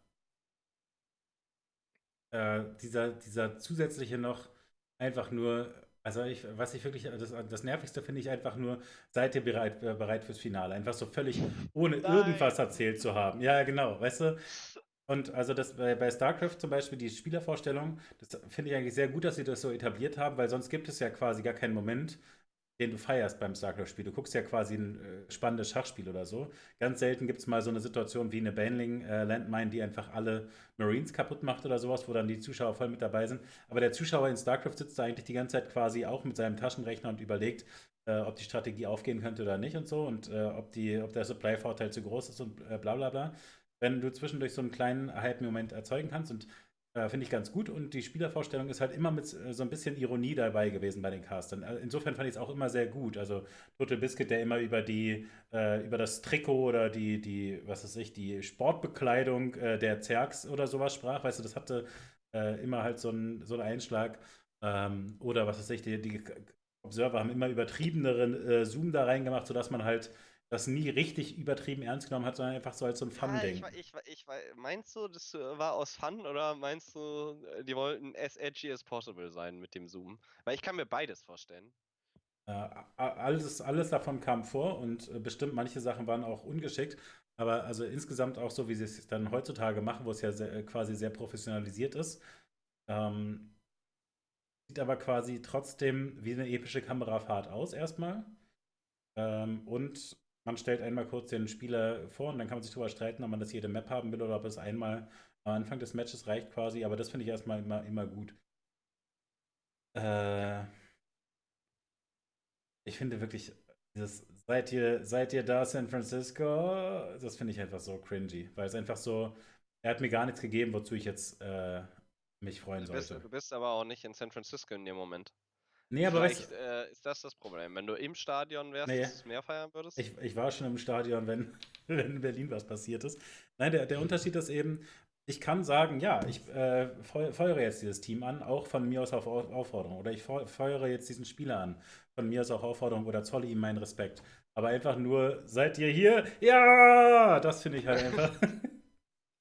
äh, dieser, dieser zusätzliche noch einfach nur, also ich, was ich wirklich, das, das Nervigste finde ich einfach nur, seid ihr bereit, äh, bereit fürs Finale? Einfach so völlig ohne Nein. irgendwas erzählt zu haben. Ja, genau, weißt du? Und also das bei, bei StarCraft zum Beispiel, die Spielervorstellung, das finde ich eigentlich sehr gut, dass sie das so etabliert haben, weil sonst gibt es ja quasi gar keinen Moment, den du feierst beim StarCraft-Spiel. Du guckst ja quasi ein äh, spannendes Schachspiel oder so. Ganz selten gibt es mal so eine Situation wie eine Baneling äh, die einfach alle Marines kaputt macht oder sowas, wo dann die Zuschauer voll mit dabei sind. Aber der Zuschauer in StarCraft sitzt da eigentlich die ganze Zeit quasi auch mit seinem Taschenrechner und überlegt, äh, ob die Strategie aufgehen könnte oder nicht und so und äh, ob, die, ob der Supply-Vorteil zu groß ist und äh, bla bla bla. wenn du zwischendurch so einen kleinen Hype-Moment erzeugen kannst und äh, Finde ich ganz gut und die Spielervorstellung ist halt immer mit äh, so ein bisschen Ironie dabei gewesen bei den Castern. Äh, insofern fand ich es auch immer sehr gut. Also Total Biscuit, der immer über die, äh, über das Trikot oder die, die, was weiß ich, die Sportbekleidung äh, der Zergs oder sowas sprach, weißt du, das hatte äh, immer halt so einen so Einschlag. Ähm, oder was weiß ich, die, die Observer haben immer übertriebeneren Zoom da reingemacht, sodass man halt das nie richtig übertrieben ernst genommen hat, sondern einfach so als so ein Fun-Ding. Ja, ich, ich, ich, meinst du, das äh, war aus Fun oder meinst du, äh, die wollten as edgy as possible sein mit dem Zoom? Weil ich kann mir beides vorstellen. Äh, alles, alles davon kam vor und äh, bestimmt manche Sachen waren auch ungeschickt. Aber also insgesamt auch so, wie sie es dann heutzutage machen, wo es ja sehr, quasi sehr professionalisiert ist. Ähm, sieht aber quasi trotzdem wie eine epische Kamerafahrt aus erstmal. Ähm, und man stellt einmal kurz den Spieler vor und dann kann man sich darüber streiten, ob man das jede Map haben will oder ob es einmal am Anfang des Matches reicht quasi. Aber das finde ich erstmal immer, immer gut. Äh, ich finde wirklich, dieses, seid ihr, seid ihr da, San Francisco? Das finde ich einfach so cringy, weil es einfach so, er hat mir gar nichts gegeben, wozu ich jetzt äh, mich freuen du bist, sollte. Du bist aber auch nicht in San Francisco in dem Moment. Nee, aber Vielleicht äh, ist das das Problem. Wenn du im Stadion wärst, nee, dass du mehr feiern würdest? Ich, ich war schon im Stadion, wenn, *laughs* wenn in Berlin was passiert ist. Nein, der, der Unterschied ist eben, ich kann sagen, ja, ich äh, feuere jetzt dieses Team an, auch von mir aus auf Aufforderung. Oder ich feuere jetzt diesen Spieler an, von mir aus auf Aufforderung oder zolle ihm meinen Respekt. Aber einfach nur, seid ihr hier? Ja! Das finde ich halt *laughs* einfach.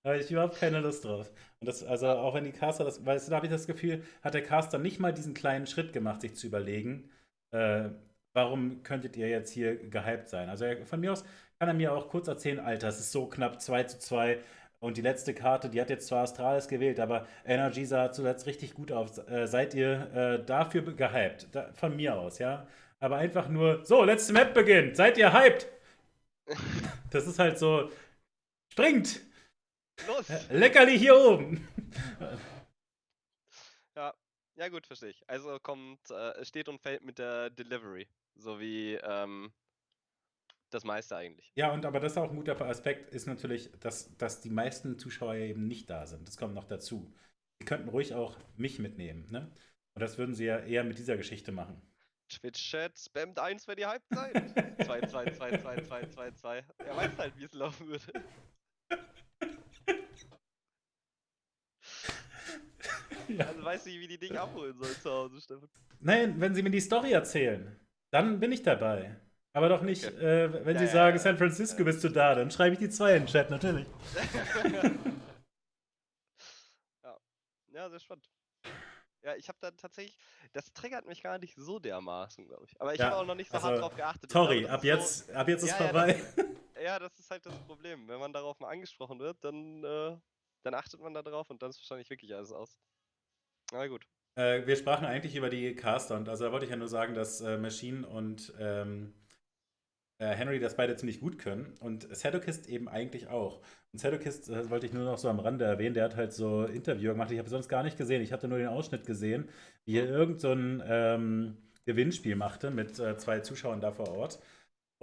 Da habe ich überhaupt keine Lust drauf. Und das, also auch wenn die Caster das, weißt du, da habe ich das Gefühl, hat der Caster nicht mal diesen kleinen Schritt gemacht, sich zu überlegen, äh, warum könntet ihr jetzt hier gehypt sein? Also er, von mir aus kann er mir auch kurz erzählen, Alter, es ist so knapp 2 zu 2 und die letzte Karte, die hat jetzt zwar Astralis gewählt, aber Energy sah zuletzt richtig gut aus. Äh, seid ihr äh, dafür gehypt? Da, von mir aus, ja? Aber einfach nur, so, letzte Map beginnt, seid ihr hyped? *laughs* das ist halt so, springt! Los! Leckerli hier oben! ja, ja gut, verstehe ich. Also kommt, äh, steht und fällt mit der Delivery. So wie ähm, das meiste eigentlich. Ja, und aber das ist auch ein guter Aspekt, ist natürlich, dass, dass die meisten Zuschauer eben nicht da sind. Das kommt noch dazu. Sie könnten ruhig auch mich mitnehmen, ne? Und das würden sie ja eher mit dieser Geschichte machen. Twitch-Chat spammt 1, wenn ihr hyped seid. 2, 2, 2, 2, 2, 2, 2. Er weiß halt, wie es laufen würde. *laughs* Ja. Also weiß ich, wie die dich abholen soll zu Hause, Stefan. Nein, wenn sie mir die Story erzählen, dann bin ich dabei. Aber doch nicht, okay. äh, wenn ja, sie ja, sagen, San Francisco bist du da, dann schreibe ich die zwei in den Chat, natürlich. *laughs* *laughs* ja. ja, sehr spannend. Ja, ich habe da tatsächlich, das triggert mich gar nicht so dermaßen, glaube ich. Aber ich ja, habe auch noch nicht so also, hart drauf geachtet. Sorry, ab jetzt, so, ab jetzt ist ja, vorbei. Ja das, ja, das ist halt das Problem. Wenn man darauf mal angesprochen wird, dann, äh, dann achtet man da drauf und dann ist wahrscheinlich wirklich alles aus. Na gut. Äh, wir sprachen eigentlich über die Caster und also da wollte ich ja nur sagen, dass äh, Machine und ähm, äh, Henry das beide ziemlich gut können und Sadokist eben eigentlich auch. Und Sadokist, das wollte ich nur noch so am Rande erwähnen, der hat halt so Interview gemacht, ich habe sonst gar nicht gesehen, ich hatte nur den Ausschnitt gesehen, wie er irgend so ähm, Gewinnspiel machte mit äh, zwei Zuschauern da vor Ort.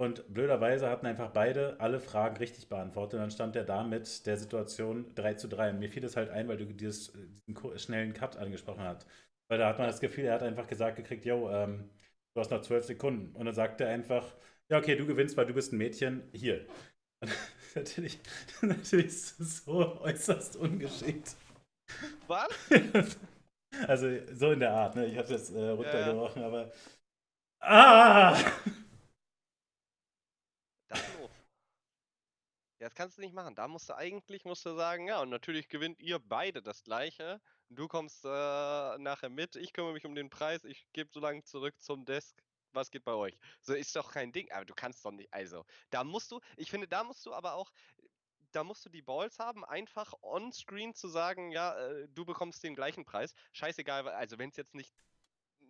Und blöderweise hatten einfach beide alle Fragen richtig beantwortet. Und dann stand er da mit der Situation 3 zu 3. Und mir fiel das halt ein, weil du dieses, diesen schnellen Cut angesprochen hast. Weil da hat man das Gefühl, er hat einfach gesagt gekriegt, yo, ähm, du hast noch zwölf Sekunden. Und dann sagt er einfach, ja, okay, du gewinnst, weil du bist ein Mädchen, hier. Und *laughs* natürlich, *laughs* natürlich ist das so äußerst ungeschickt. Was? *laughs* also so in der Art, ne? Ich habe jetzt äh, runtergebrochen, ja. aber. Ah! Ja, das kannst du nicht machen. Da musst du eigentlich musst du sagen, ja, und natürlich gewinnt ihr beide das gleiche. Du kommst äh, nachher mit, ich kümmere mich um den Preis, ich gebe so lange zurück zum Desk. Was geht bei euch? So ist doch kein Ding, aber du kannst doch nicht. Also, da musst du, ich finde, da musst du aber auch, da musst du die Balls haben, einfach on-screen zu sagen, ja, äh, du bekommst den gleichen Preis. Scheißegal, also wenn es jetzt nicht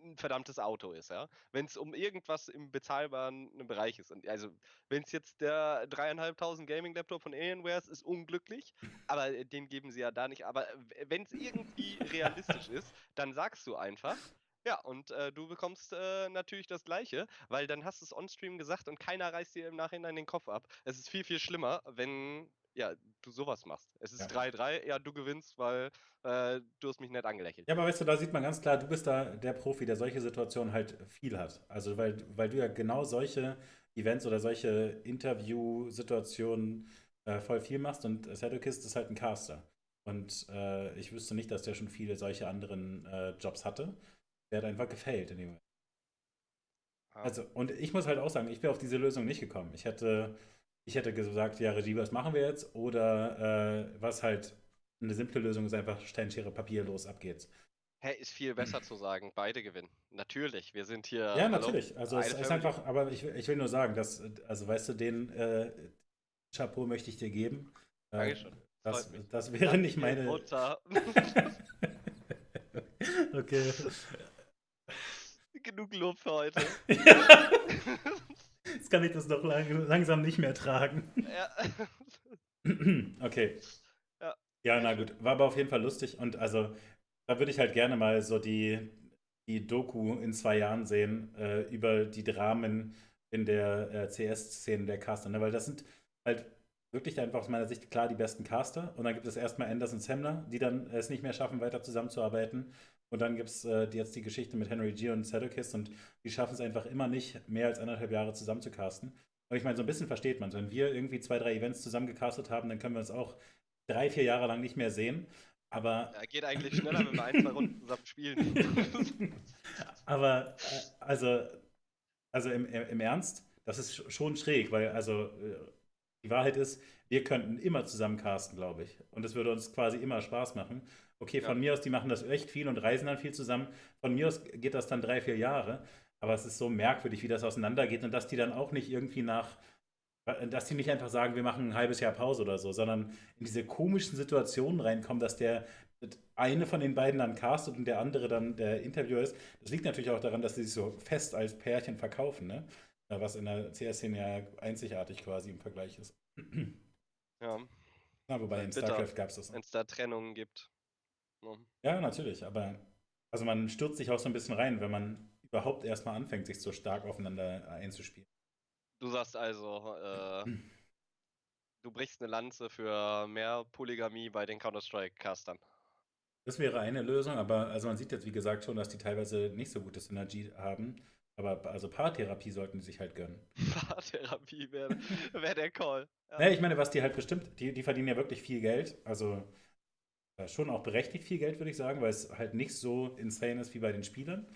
ein verdammtes Auto ist, ja. Wenn es um irgendwas im bezahlbaren Bereich ist. Und also, wenn es jetzt der dreieinhalbtausend Gaming-Laptop von Alienware ist, ist unglücklich, aber äh, den geben sie ja da nicht. Aber wenn es irgendwie realistisch ist, dann sagst du einfach, ja, und äh, du bekommst äh, natürlich das Gleiche, weil dann hast du es on-stream gesagt und keiner reißt dir im Nachhinein den Kopf ab. Es ist viel, viel schlimmer, wenn ja, du sowas machst. Es ist Ja. 3-3, ja, du gewinnst, weil äh, du hast mich nett angelächelt. Ja, aber weißt du, da sieht man ganz klar, du bist da der Profi, der solche Situationen halt viel hat. Also, weil, weil du ja genau solche Events oder solche Interview-Situationen äh, voll viel machst und Sadokist ist halt ein Caster. Und äh, ich wüsste nicht, dass der schon viele solche anderen äh, Jobs hatte. Der hat einfach gefällt in dem Moment. Ja. Also, und ich muss halt auch sagen, ich wäre auf diese Lösung nicht gekommen. Ich hätte, ich hätte gesagt, ja, Regie, was machen wir jetzt? Oder äh, was halt eine simple Lösung ist, einfach Steinschere, Papier, los, ab geht's. Hey, ist viel besser zu sagen, beide gewinnen. Natürlich, wir sind hier. Ja, natürlich. Also es ist einfach, aber ich, will- ich will nur sagen, dass, also weißt du, den äh, Chapeau möchte ich dir geben. Äh, Dankeschön. Das, das wäre nicht meine. Mutter. *laughs* *laughs* okay. Genug Lob für heute. *laughs* *laughs* Jetzt kann ich das doch lang, langsam nicht mehr tragen. ja. *laughs* okay. Ja. Ja, na gut. War aber auf jeden Fall lustig. Und also, da würde ich halt gerne mal so die, die Doku in zwei Jahren sehen äh, über die Dramen in der äh, CS-Szene der Caster. Ne? Weil das sind halt wirklich einfach aus meiner Sicht klar die besten Caster. Und dann gibt es erstmal Anders und Samler, die dann es nicht mehr schaffen, weiter zusammenzuarbeiten. Und dann gibt es äh, jetzt die Geschichte mit Henry G und Sadokist und die schaffen es einfach immer nicht, mehr als anderthalb Jahre zusammen zu casten. Und ich meine, so ein bisschen versteht man Wenn wir irgendwie zwei, drei Events zusammen gecastet haben, dann können wir uns auch drei, vier Jahre lang nicht mehr sehen. Aber, Ja, geht eigentlich schneller, wenn wir ein, zwei Runden zusammen spielen. *laughs* aber äh, also, also im, im Ernst, das ist sch- schon schräg, weil also äh, die Wahrheit ist, wir könnten immer zusammen casten, glaube ich. Und es würde uns quasi immer Spaß machen. Okay, von Ja. mir aus, die machen das echt viel und reisen dann viel zusammen. Von mir aus geht das dann drei, vier Jahre. Aber es ist so merkwürdig, wie das auseinandergeht und dass die dann auch nicht irgendwie nach, dass die nicht einfach sagen, wir machen ein halbes Jahr Pause oder so, sondern in diese komischen Situationen reinkommen, dass der eine von den beiden dann castet und der andere dann der Interviewer ist. Das liegt natürlich auch daran, dass sie sich so fest als Pärchen verkaufen, ne? Äh, Was in der CS-Szene ja einzigartig quasi im Vergleich ist. ja, Na, wobei in Bitter. StarCraft gab es das. wenn es da Trennungen gibt. Ja. Ja, natürlich, aber also man stürzt sich auch so ein bisschen rein, wenn man überhaupt erstmal anfängt, sich so stark aufeinander einzuspielen. Du sagst also, äh, du brichst eine Lanze für mehr Polygamie bei den Counter-Strike-Castern. Das wäre eine Lösung, aber also man sieht jetzt, wie gesagt, schon, dass die teilweise nicht so gute Synergie haben. Aber also Paartherapie sollten die sich halt gönnen. *laughs* Paartherapie wäre wär der Call. Ja. Naja, ich meine, was die halt bestimmt, die, die verdienen ja wirklich viel Geld. Also schon auch berechtigt viel Geld, würde ich sagen, weil es halt nicht so insane ist wie bei den Spielern.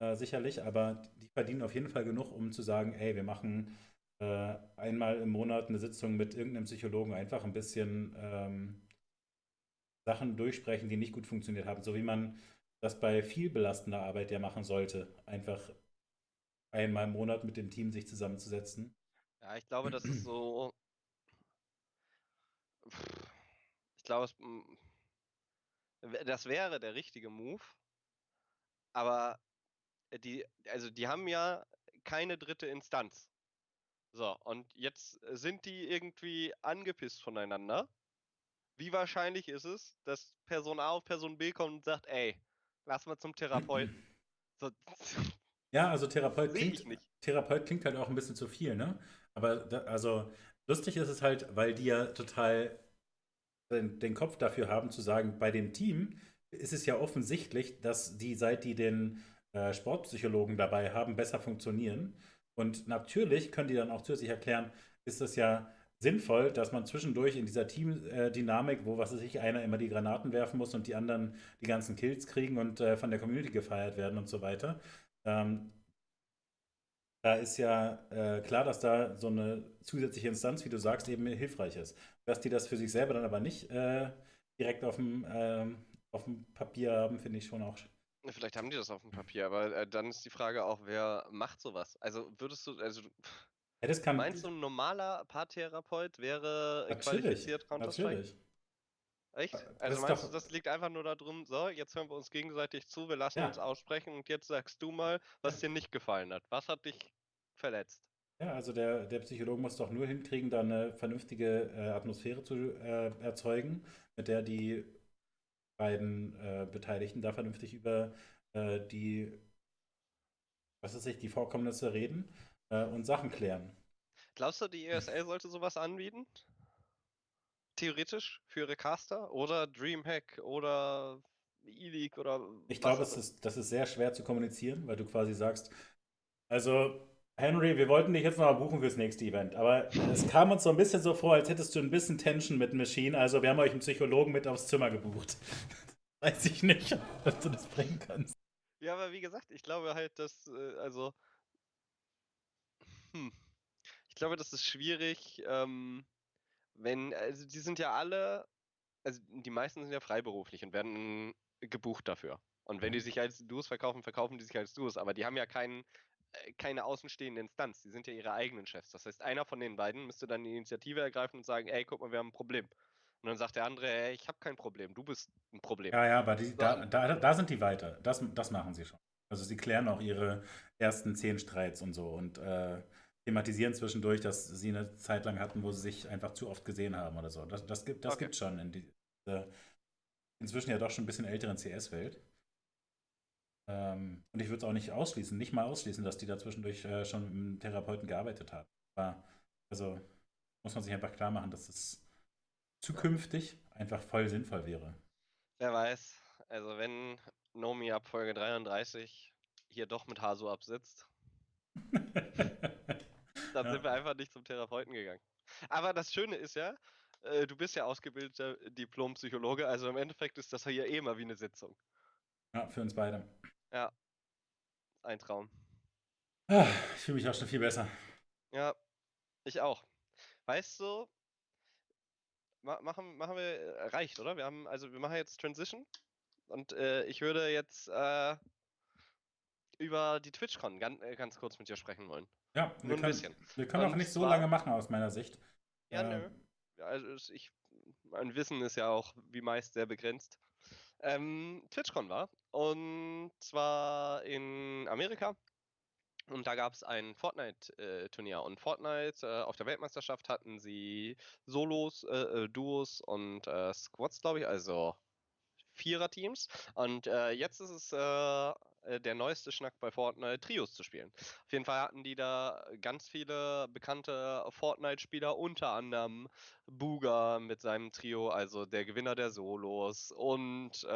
Äh, sicherlich, aber die verdienen auf jeden Fall genug, um zu sagen, ey, wir machen äh, einmal im Monat eine Sitzung mit irgendeinem Psychologen, einfach ein bisschen ähm, Sachen durchsprechen, die nicht gut funktioniert haben. So wie man das bei viel belastender Arbeit ja machen sollte. Einfach einmal im Monat mit dem Team sich zusammenzusetzen. Ja, ich glaube, das ist so. *clears throat* Ich glaube, es, mm, das wäre der richtige Move. Aber die, also die haben ja keine dritte Instanz. So, und jetzt sind die irgendwie angepisst voneinander. Wie wahrscheinlich ist es, dass Person A auf Person B kommt und sagt, ey, lass mal zum Therapeuten. *clears throat* So, *laughs* Ja, also Therapeut klingt. Therapeut klingt halt auch ein bisschen zu viel, ne? Aber da, also lustig ist es halt, weil die ja total den, Kopf dafür haben zu sagen, bei dem Team ist es ja offensichtlich, dass die, seit die den äh, Sportpsychologen dabei haben, besser funktionieren. Und natürlich können die dann auch zusätzlich erklären, ist es ja sinnvoll, dass man zwischendurch in dieser Teamdynamik, wo was weiß ich, einer immer die Granaten werfen muss und die anderen die ganzen Kills kriegen und äh, von der Community gefeiert werden und so weiter. Ähm, da ist ja äh, klar, dass da so eine zusätzliche Instanz, wie du sagst, eben hilfreich ist. Dass die das für sich selber dann aber nicht äh, direkt auf dem, ähm, auf dem Papier haben, finde ich schon auch. Vielleicht haben die das auf dem Papier, aber äh, dann ist die Frage auch, wer macht sowas? Also würdest du, also Ja, das kann. meinst du, ein normaler Paartherapeut wäre äh, natürlich, qualifiziert Counter-Strike? Echt? Das Also meinst du, das liegt einfach nur darum, so, jetzt hören wir uns gegenseitig zu, wir lassen Ja. uns aussprechen und jetzt sagst du mal, was dir nicht gefallen hat. Was hat dich verletzt? Ja, also der, der Psychologe muss doch nur hinkriegen, da eine vernünftige äh, Atmosphäre zu äh, erzeugen, mit der die beiden äh, Beteiligten da vernünftig über äh, die, was weiß ich, die Vorkommnisse reden äh, und Sachen klären. Glaubst du, die ESL sollte sowas anbieten? theoretisch für ihre Caster oder Dreamhack oder E-League oder. Ich glaube, es ist, das ist sehr schwer zu kommunizieren, weil du quasi sagst, also Henry, wir wollten dich jetzt noch mal buchen fürs nächste Event, aber es kam uns so ein bisschen so vor, als hättest du ein bisschen Tension mit Machine. Also wir haben euch einen Psychologen mit aufs Zimmer gebucht. *laughs* Weiß ich nicht, ob du das bringen kannst. Ja, aber wie gesagt, ich glaube halt, dass, äh, also, hm, ich glaube, das ist schwierig, ähm, wenn, also die sind ja alle, also die meisten sind ja freiberuflich und werden gebucht dafür. Und wenn die mhm. sich als Duos verkaufen, verkaufen die sich als Duos, aber die haben ja keinen, keine außenstehende Instanz. Die sind ja ihre eigenen Chefs. Das heißt, einer von den beiden müsste dann die Initiative ergreifen und sagen, ey, guck mal, wir haben ein Problem. Und dann sagt der andere, ey, ich habe kein Problem, du bist ein Problem. Ja, ja, aber die, da, da, da sind die weiter. Das, das machen sie schon. Also sie klären auch ihre ersten zehn Streits und so und äh, thematisieren zwischendurch, dass sie eine Zeit lang hatten, wo sie sich einfach zu oft gesehen haben oder so. Das, das gibt es okay. schon in dieser inzwischen ja doch schon ein bisschen älteren CS-Welt. Ähm, und ich würde es auch nicht ausschließen, nicht mal ausschließen, dass die da zwischendurch äh, schon mit einem Therapeuten gearbeitet haben. Aber also muss man sich einfach klar machen, dass es zukünftig einfach voll sinnvoll wäre. Wer weiß. Also wenn Nomi ab Folge 33 hier doch mit Hasu absitzt, *laughs* dann ja. sind wir einfach nicht zum Therapeuten gegangen. Aber das Schöne ist ja, äh, du bist ja ausgebildeter Diplompsychologe, also im Endeffekt ist das hier eh mal wie eine Sitzung. Ja, für uns beide. Ja. Ein Traum. Ah, ich fühle mich auch schon viel besser. Ja, ich auch. Weißt du, machen, machen wir, äh, reicht, oder? Wir haben, also wir machen jetzt Transition und äh, ich würde jetzt äh, über die TwitchCon ganz, äh, ganz kurz mit dir sprechen wollen. Ja, wir Nur ein können, bisschen. Wir können und auch nicht so lange machen aus meiner Sicht. Ja, äh, nö. Also ich, mein Wissen ist ja auch wie meist sehr begrenzt. Ähm, TwitchCon war und zwar in Amerika und da gab es ein Fortnite-Turnier. Äh, und Fortnite äh, auf der Weltmeisterschaft hatten sie Solos, äh, äh Duos und äh, Squads, glaube ich, also Vierer-Teams. Und jetzt ist es der neueste Schnack bei Fortnite, Trios zu spielen. Auf jeden Fall hatten die da ganz viele bekannte Fortnite-Spieler, unter anderem Booger mit seinem Trio, also der Gewinner der Solos und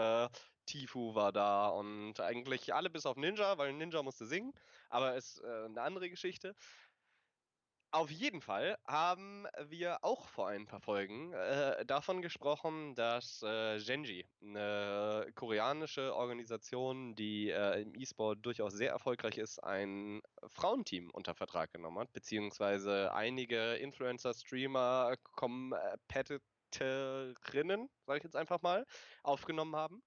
Tifu war da und eigentlich alle bis auf Ninja, weil Ninja musste singen, aber ist äh, eine andere Geschichte. Auf jeden Fall haben wir auch vor ein paar Folgen äh, davon gesprochen, dass äh, Genji, eine koreanische Organisation, die äh, im E-Sport durchaus sehr erfolgreich ist, ein Frauenteam unter Vertrag genommen hat, beziehungsweise einige Influencer, Streamer, Competitorinnen, sage ich jetzt einfach mal, aufgenommen haben.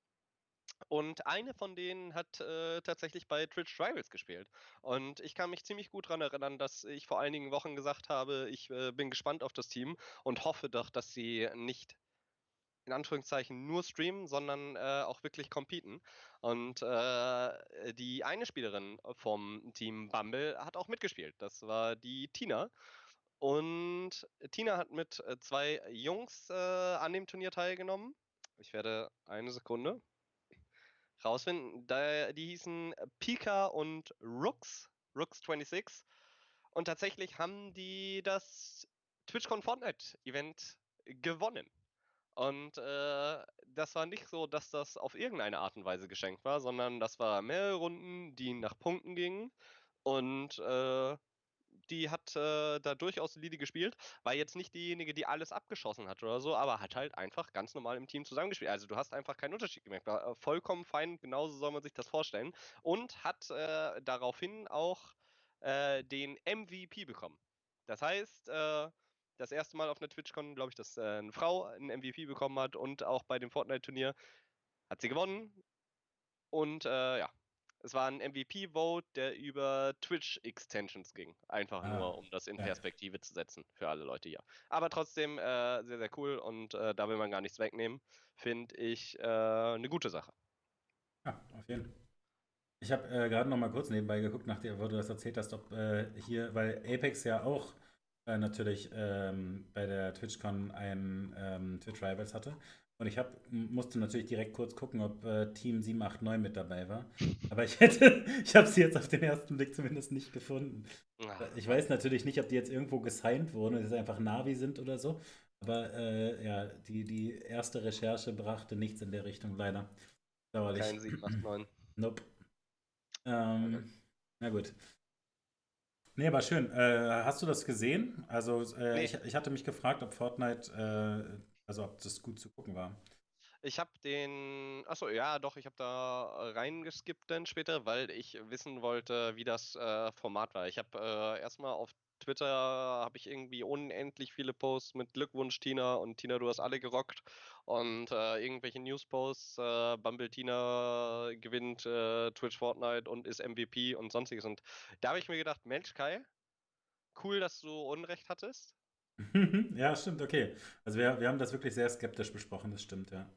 Und eine von denen hat äh, tatsächlich bei Twitch Rivals gespielt. Und ich kann mich ziemlich gut daran erinnern, dass ich vor einigen Wochen gesagt habe, ich äh, bin gespannt auf das Team und hoffe doch, dass sie nicht in Anführungszeichen nur streamen, sondern äh, auch wirklich competen. Und äh, die eine Spielerin vom Team Bumble hat auch mitgespielt. Das war die Tina. Und Tina hat mit äh, zwei Jungs äh, an dem Turnier teilgenommen. Ich werde eine Sekunde rausfinden. Da, die hießen Pika und Rooks, Rooks26. Und tatsächlich haben die das TwitchCon Fortnite Event gewonnen. Und äh, das war nicht so, dass das auf irgendeine Art und Weise geschenkt war, sondern das war mehrere Runden, die nach Punkten gingen. Und äh, die hat äh, da durchaus solide gespielt, war jetzt nicht diejenige, die alles abgeschossen hat oder so, aber hat halt einfach ganz normal im Team zusammengespielt. Also du hast einfach keinen Unterschied gemerkt. War äh, vollkommen fein, genauso soll man sich das vorstellen. Und hat äh, daraufhin auch äh, den MVP bekommen. Das heißt, äh, das erste Mal auf einer TwitchCon, glaube ich, dass äh, eine Frau einen MVP bekommen hat und auch bei dem Fortnite-Turnier hat sie gewonnen. Und ja, es war ein MVP-Vote, der über Twitch-Extensions ging. Einfach ah, nur, um das in Perspektive ja. zu setzen für alle Leute hier. Aber trotzdem äh, sehr, sehr cool und äh, da will man gar nichts wegnehmen. Finde ich äh, eine gute Sache. Ja, auf jeden Fall. Ich habe äh, gerade noch mal kurz nebenbei geguckt, nachdem du das erzählt hast, ob äh, hier, weil Apex ja auch äh, natürlich ähm, bei der TwitchCon ein ähm, Twitch Rivals hatte. Und ich hab, musste natürlich direkt kurz gucken, ob äh, Team 789 mit dabei war. Aber ich hätte, *laughs* ich habe sie jetzt auf den ersten Blick zumindest nicht gefunden. Ach. Ich weiß natürlich nicht, ob die jetzt irgendwo gesigned wurden und es einfach Navi sind oder so. Aber äh, ja, die, die erste Recherche brachte nichts in der Richtung, leider. Dauerlich. Kein 789. *clears throat* Nope. Ähm, okay. Na gut. Nee, aber schön. Äh, hast du das gesehen? Also, äh, nee. ich, ich hatte mich gefragt, ob Fortnite, äh, also ob das gut zu gucken war. Ich habe den, achso, ja, doch, ich habe da reingeskippt dann später, weil ich wissen wollte, wie das äh, Format war. Ich habe äh, erstmal auf Twitter habe ich irgendwie unendlich viele Posts mit Glückwunsch Tina und Tina, du hast alle gerockt und äh, irgendwelche Newsposts, äh, Bumble Tina gewinnt äh, Twitch Fortnite und ist MVP und sonstiges und da habe ich mir gedacht, Mensch Kai, cool, dass du Unrecht hattest. *laughs* ja, stimmt, okay. Also wir, wir haben das wirklich sehr skeptisch besprochen, das stimmt, ja.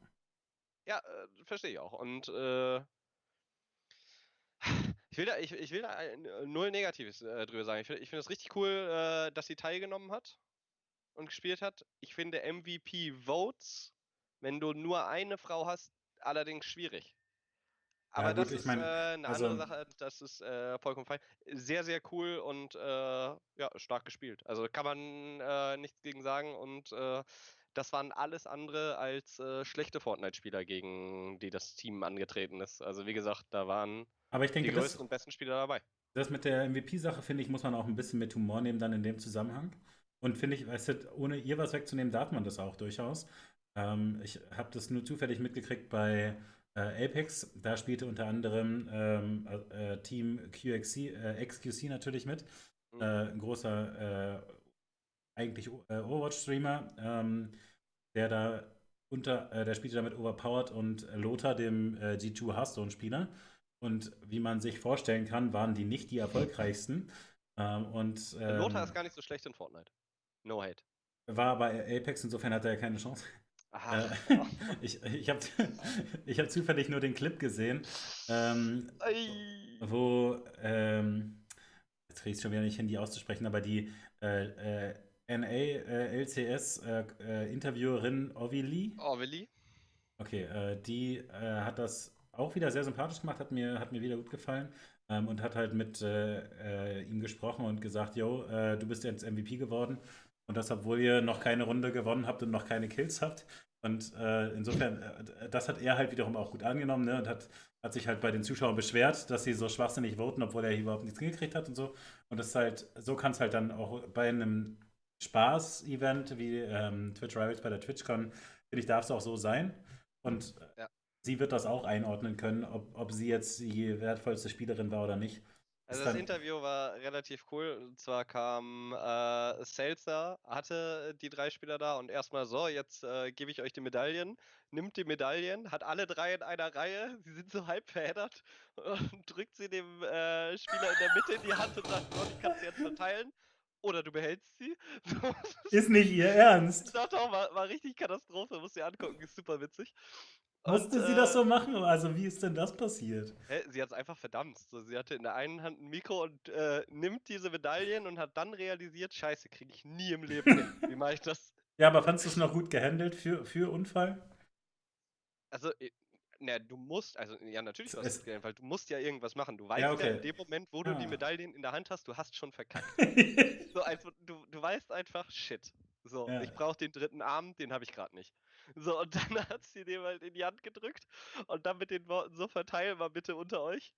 Ja, äh, verstehe ich auch und äh, ich will da, ich, ich will da null Negatives äh, drüber sagen. Ich, ich finde es richtig cool, äh, dass sie teilgenommen hat und gespielt hat. Ich finde MVP-Votes, wenn du nur eine Frau hast, allerdings schwierig. Aber ja, gut, das ist mein, äh, eine also, andere Sache, das ist äh, vollkommen fein. Sehr, sehr cool und äh, ja, stark gespielt. Also kann man äh, nichts gegen sagen und das waren alles andere als schlechte Fortnite-Spieler, gegen die das Team angetreten ist. Also wie gesagt, da waren denke, die größten und besten Spieler dabei. Das mit der MVP-Sache, finde ich, muss man auch ein bisschen mit Humor nehmen dann in dem Zusammenhang. Und finde ich, weißt du, ohne ihr was wegzunehmen, darf man das auch durchaus. Ähm, ich habe das nur zufällig mitgekriegt bei äh, Apex. Da spielte unter anderem ähm, äh, Team QXC, äh, XQC natürlich mit. Mhm. Äh, ein großer, äh, eigentlich äh, Overwatch-Streamer, ähm, der da unter, der spielte damit Overpowered und Lothar, dem G2 Hearthstone-Spieler. Und wie man sich vorstellen kann, waren die nicht die erfolgreichsten. *laughs* Ähm, und, ähm, Lothar ist gar nicht so schlecht in Fortnite. No hate. War bei Apex, insofern hatte er keine Chance. Aha. Äh, *laughs* ich ich habe *laughs* ich hab zufällig nur den Clip gesehen, ähm, wo, ähm, jetzt kriege ich es schon wieder nicht hin, die auszusprechen, aber die äh, äh, NA-LCS-Interviewerin äh, äh Ovili. Ovili. Okay, die hat das auch wieder sehr sympathisch gemacht, hat mir, hat mir wieder gut gefallen. Ähm, und hat halt mit ihm gesprochen und gesagt, yo, du bist jetzt MVP geworden. Und das, obwohl ihr noch keine Runde gewonnen habt und noch keine Kills habt. Und äh, insofern, äh, das hat er halt wiederum auch gut angenommen ne? und hat, hat sich halt bei den Zuschauern beschwert, dass sie so schwachsinnig voten, obwohl er überhaupt nichts hingekriegt hat und so. Und das ist halt, so kann es halt dann auch bei einem Spaß-Event wie ähm, Twitch Rivals bei der TwitchCon, finde ich, darf es auch so sein. Und ja sie wird das auch einordnen können, ob, ob sie jetzt die wertvollste Spielerin war oder nicht. Also das Interview war relativ cool. Und zwar kam äh, Seltzer, hatte die drei Spieler da und erstmal so, jetzt äh, gebe ich euch die Medaillen. Nimmt die Medaillen, hat alle drei in einer Reihe, *laughs* sie sind so halb verheddert *laughs* und drückt sie dem äh, Spieler in der Mitte in die Hand und sagt, oh, ich kann sie jetzt verteilen. Oder du behältst sie. *laughs* ist nicht ihr Ernst. Doch, doch, war, war richtig Katastrophe, muss sie angucken, ist super witzig. Musste und, sie äh, das so machen? Also, wie ist denn das passiert? Hä, sie hat es einfach verdammt. So, sie hatte in der einen Hand ein Mikro und äh, nimmt diese Medaillen und hat dann realisiert: Scheiße, kriege ich nie im Leben hin. Wie mache ich das? *laughs* Ja, aber fandest du es noch gut gehandelt für, für Unfall? Also, na, du musst, also ja, natürlich was es, weil du musst ja irgendwas machen. Du weißt ja, okay. ja in dem Moment, wo du ah. die Medaillen in der Hand hast, du hast schon verkackt. *laughs* so, also, du, du weißt einfach, shit. So, ja. ich brauche den dritten Arm, den habe ich gerade nicht. So, und dann *laughs* hat sie dem halt in die Hand gedrückt und dann mit den Worten so verteilen mal bitte unter euch.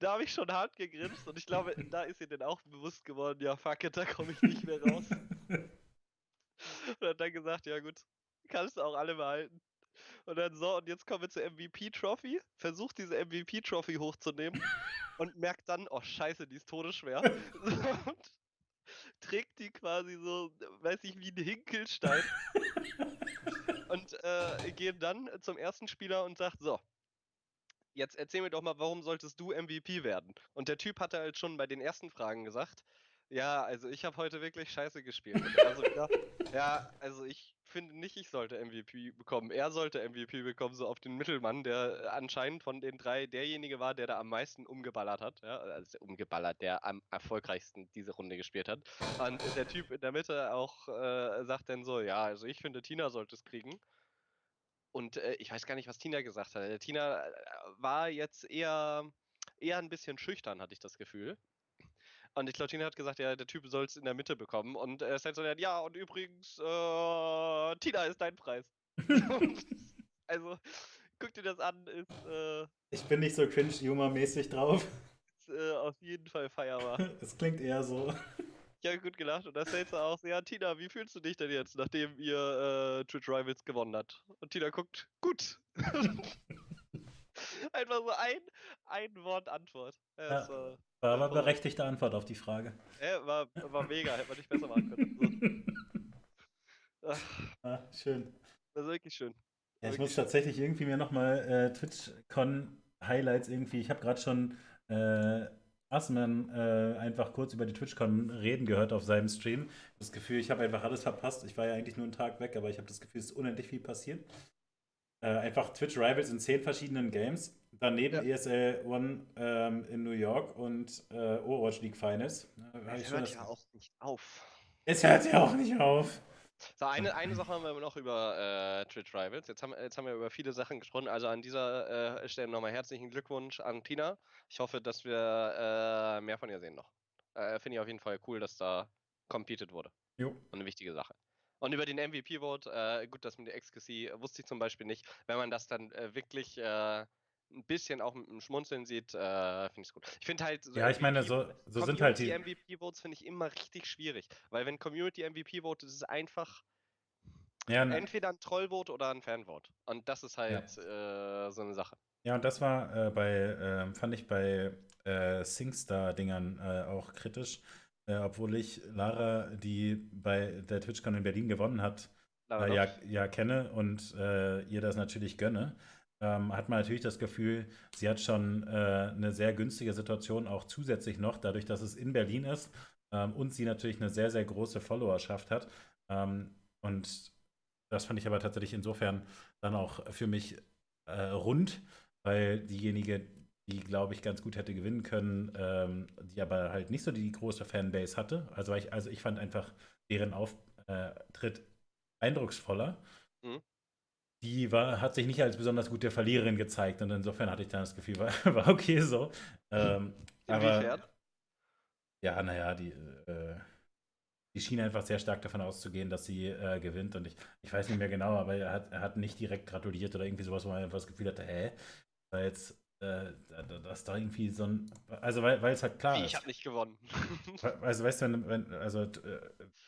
Da habe ich schon hart gegrinst und ich glaube, *laughs* da ist ihr dann auch bewusst geworden, ja fuck it, da komme ich nicht mehr raus. *laughs* und hat dann gesagt, ja gut, kannst du auch alle behalten. Und dann so, und jetzt kommen wir zur MVP-Trophy. Versucht diese MVP-Trophy hochzunehmen und merkt dann, oh scheiße, die ist todesschwer. und trägt die quasi so, weiß ich, wie ein Hinkelstein. *laughs* und äh, gehen dann zum ersten Spieler und sagt, so, jetzt erzähl mir doch mal, warum solltest du MVP werden? Und der Typ hatte halt schon bei den ersten Fragen gesagt, ja, also ich habe heute wirklich scheiße gespielt. Also wieder, *laughs* ja, also ich finde nicht, ich sollte MVP bekommen. Er sollte MVP bekommen, so auf den Mittelmann, der anscheinend von den drei derjenige war, der da am meisten umgeballert hat. Ja, also umgeballert, der am erfolgreichsten diese Runde gespielt hat. Und der Typ in der Mitte auch äh, sagt dann so, ja, also ich finde, Tina sollte es kriegen. Und äh, ich weiß gar nicht, was Tina gesagt hat. Tina äh, war jetzt eher, eher ein bisschen schüchtern, hatte ich das Gefühl. Und die Claudine hat gesagt, ja, der Typ soll es in der Mitte bekommen. Und äh, Sensor hat, ja, und übrigens, äh, Tina ist dein Preis. *laughs* also, guck dir das an, ist, äh, Ich bin nicht so cringe-humor-mäßig drauf. ist äh, auf jeden Fall feierbar. *laughs* Es klingt eher so. Ich habe gut gelacht und da stellst du auch, so, ja, Tina, wie fühlst du dich denn jetzt, nachdem ihr äh, Twitch Rivals gewonnen habt? Und Tina guckt, gut. *laughs* *laughs* Einfach so ein, ein Wort Antwort. Ja, Ja. war, aber berechtigte Antwort auf die Frage. äh, war, war mega, hätte man nicht besser machen können. So. *laughs* Ah, schön. Das ist wirklich schön. Ja, ich Wirklich muss schön. tatsächlich irgendwie mir nochmal äh, TwitchCon-Highlights irgendwie. Ich habe gerade schon äh, Asman äh, einfach kurz über die TwitchCon reden gehört auf seinem Stream. Das Gefühl, ich habe einfach alles verpasst. Ich war ja eigentlich nur einen Tag weg, aber ich habe das Gefühl, es ist unendlich viel passiert. Äh, einfach Twitch Rivals in zehn verschiedenen Games. Daneben Ja. ESL One ähm, in New York und äh, Overwatch League Finals. Es hört das- ja auch nicht auf. Es hört ja auch nicht auf. So, eine, eine Sache haben wir noch über äh, Twitch Rivals. Jetzt haben, jetzt haben wir über viele Sachen gesprochen. Also an dieser äh, Stelle nochmal herzlichen Glückwunsch an Tina. Ich hoffe, dass wir äh, mehr von ihr sehen noch. Äh, Finde ich auf jeden Fall cool, dass da competed wurde. Jo. Und eine wichtige Sache. Und über den MVP-Vote, äh, gut, das mit der XQC wusste ich zum Beispiel nicht. Wenn man das dann äh, wirklich äh, ein bisschen auch mit dem Schmunzeln sieht, äh, finde ich es gut. Ich finde halt. So Ja, ich meine, so, so sind halt die. MVP-Votes finde ich immer richtig schwierig. Weil wenn Community MVP-Vote, das ist einfach Ja, ne- entweder ein Trollvote oder ein Fanvote. Und das ist halt äh, so eine Sache. Ja, und das war äh, bei, ähm, fand ich bei SingStar-Dingern auch kritisch, äh, obwohl ich Lara, die bei der TwitchCon in Berlin gewonnen hat, äh, ja, ja kenne und äh, ihr das natürlich gönne, ähm, hat man natürlich das Gefühl, sie hat schon äh, eine sehr günstige Situation auch zusätzlich noch, dadurch, dass es in Berlin ist ähm, und sie natürlich eine sehr, sehr große Followerschaft hat. Ähm, und das fand ich aber tatsächlich insofern dann auch für mich äh, rund, weil diejenige, die, glaube ich, ganz gut hätte gewinnen können, ähm, die aber halt nicht so die große Fanbase hatte. Also ich, also ich fand einfach deren Auftritt eindrucksvoller. Mhm. Die war, hat sich nicht als besonders gute Verliererin gezeigt und insofern hatte ich dann das Gefühl, *laughs* war, war okay so. Ähm, Inwiefern? aber ja, naja, die, äh, die schien einfach sehr stark davon auszugehen, dass sie äh, gewinnt. Und ich, ich weiß nicht mehr genau, aber er hat, er hat nicht direkt gratuliert oder irgendwie sowas, wo man einfach das Gefühl hatte, hä? Weil jetzt, äh, da- da- dass da irgendwie so ein. Also, weil es halt klar Wie, ist. ich habe nicht gewonnen. Also, weißt du, wenn, wenn also äh,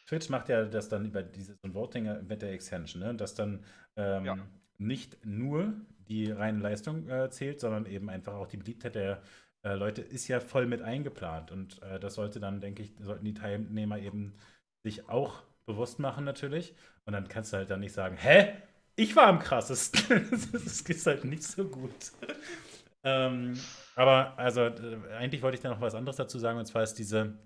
Twitch macht ja das dann über dieses so Voting äh, mit der Extension, ne? Dass dann ähm, Ja. nicht nur die reine Leistung äh, zählt, sondern eben einfach auch die Beliebtheit der äh, Leute ist ja voll mit eingeplant. Und äh, das sollte dann, denke ich, sollten die Teilnehmer eben sich auch bewusst machen, natürlich. Und dann kannst du halt dann nicht sagen, hä? Ich war am krassesten. *laughs* das ist halt nicht so gut. Ähm, aber also äh, eigentlich wollte ich da noch was anderes dazu sagen, und zwar ist diese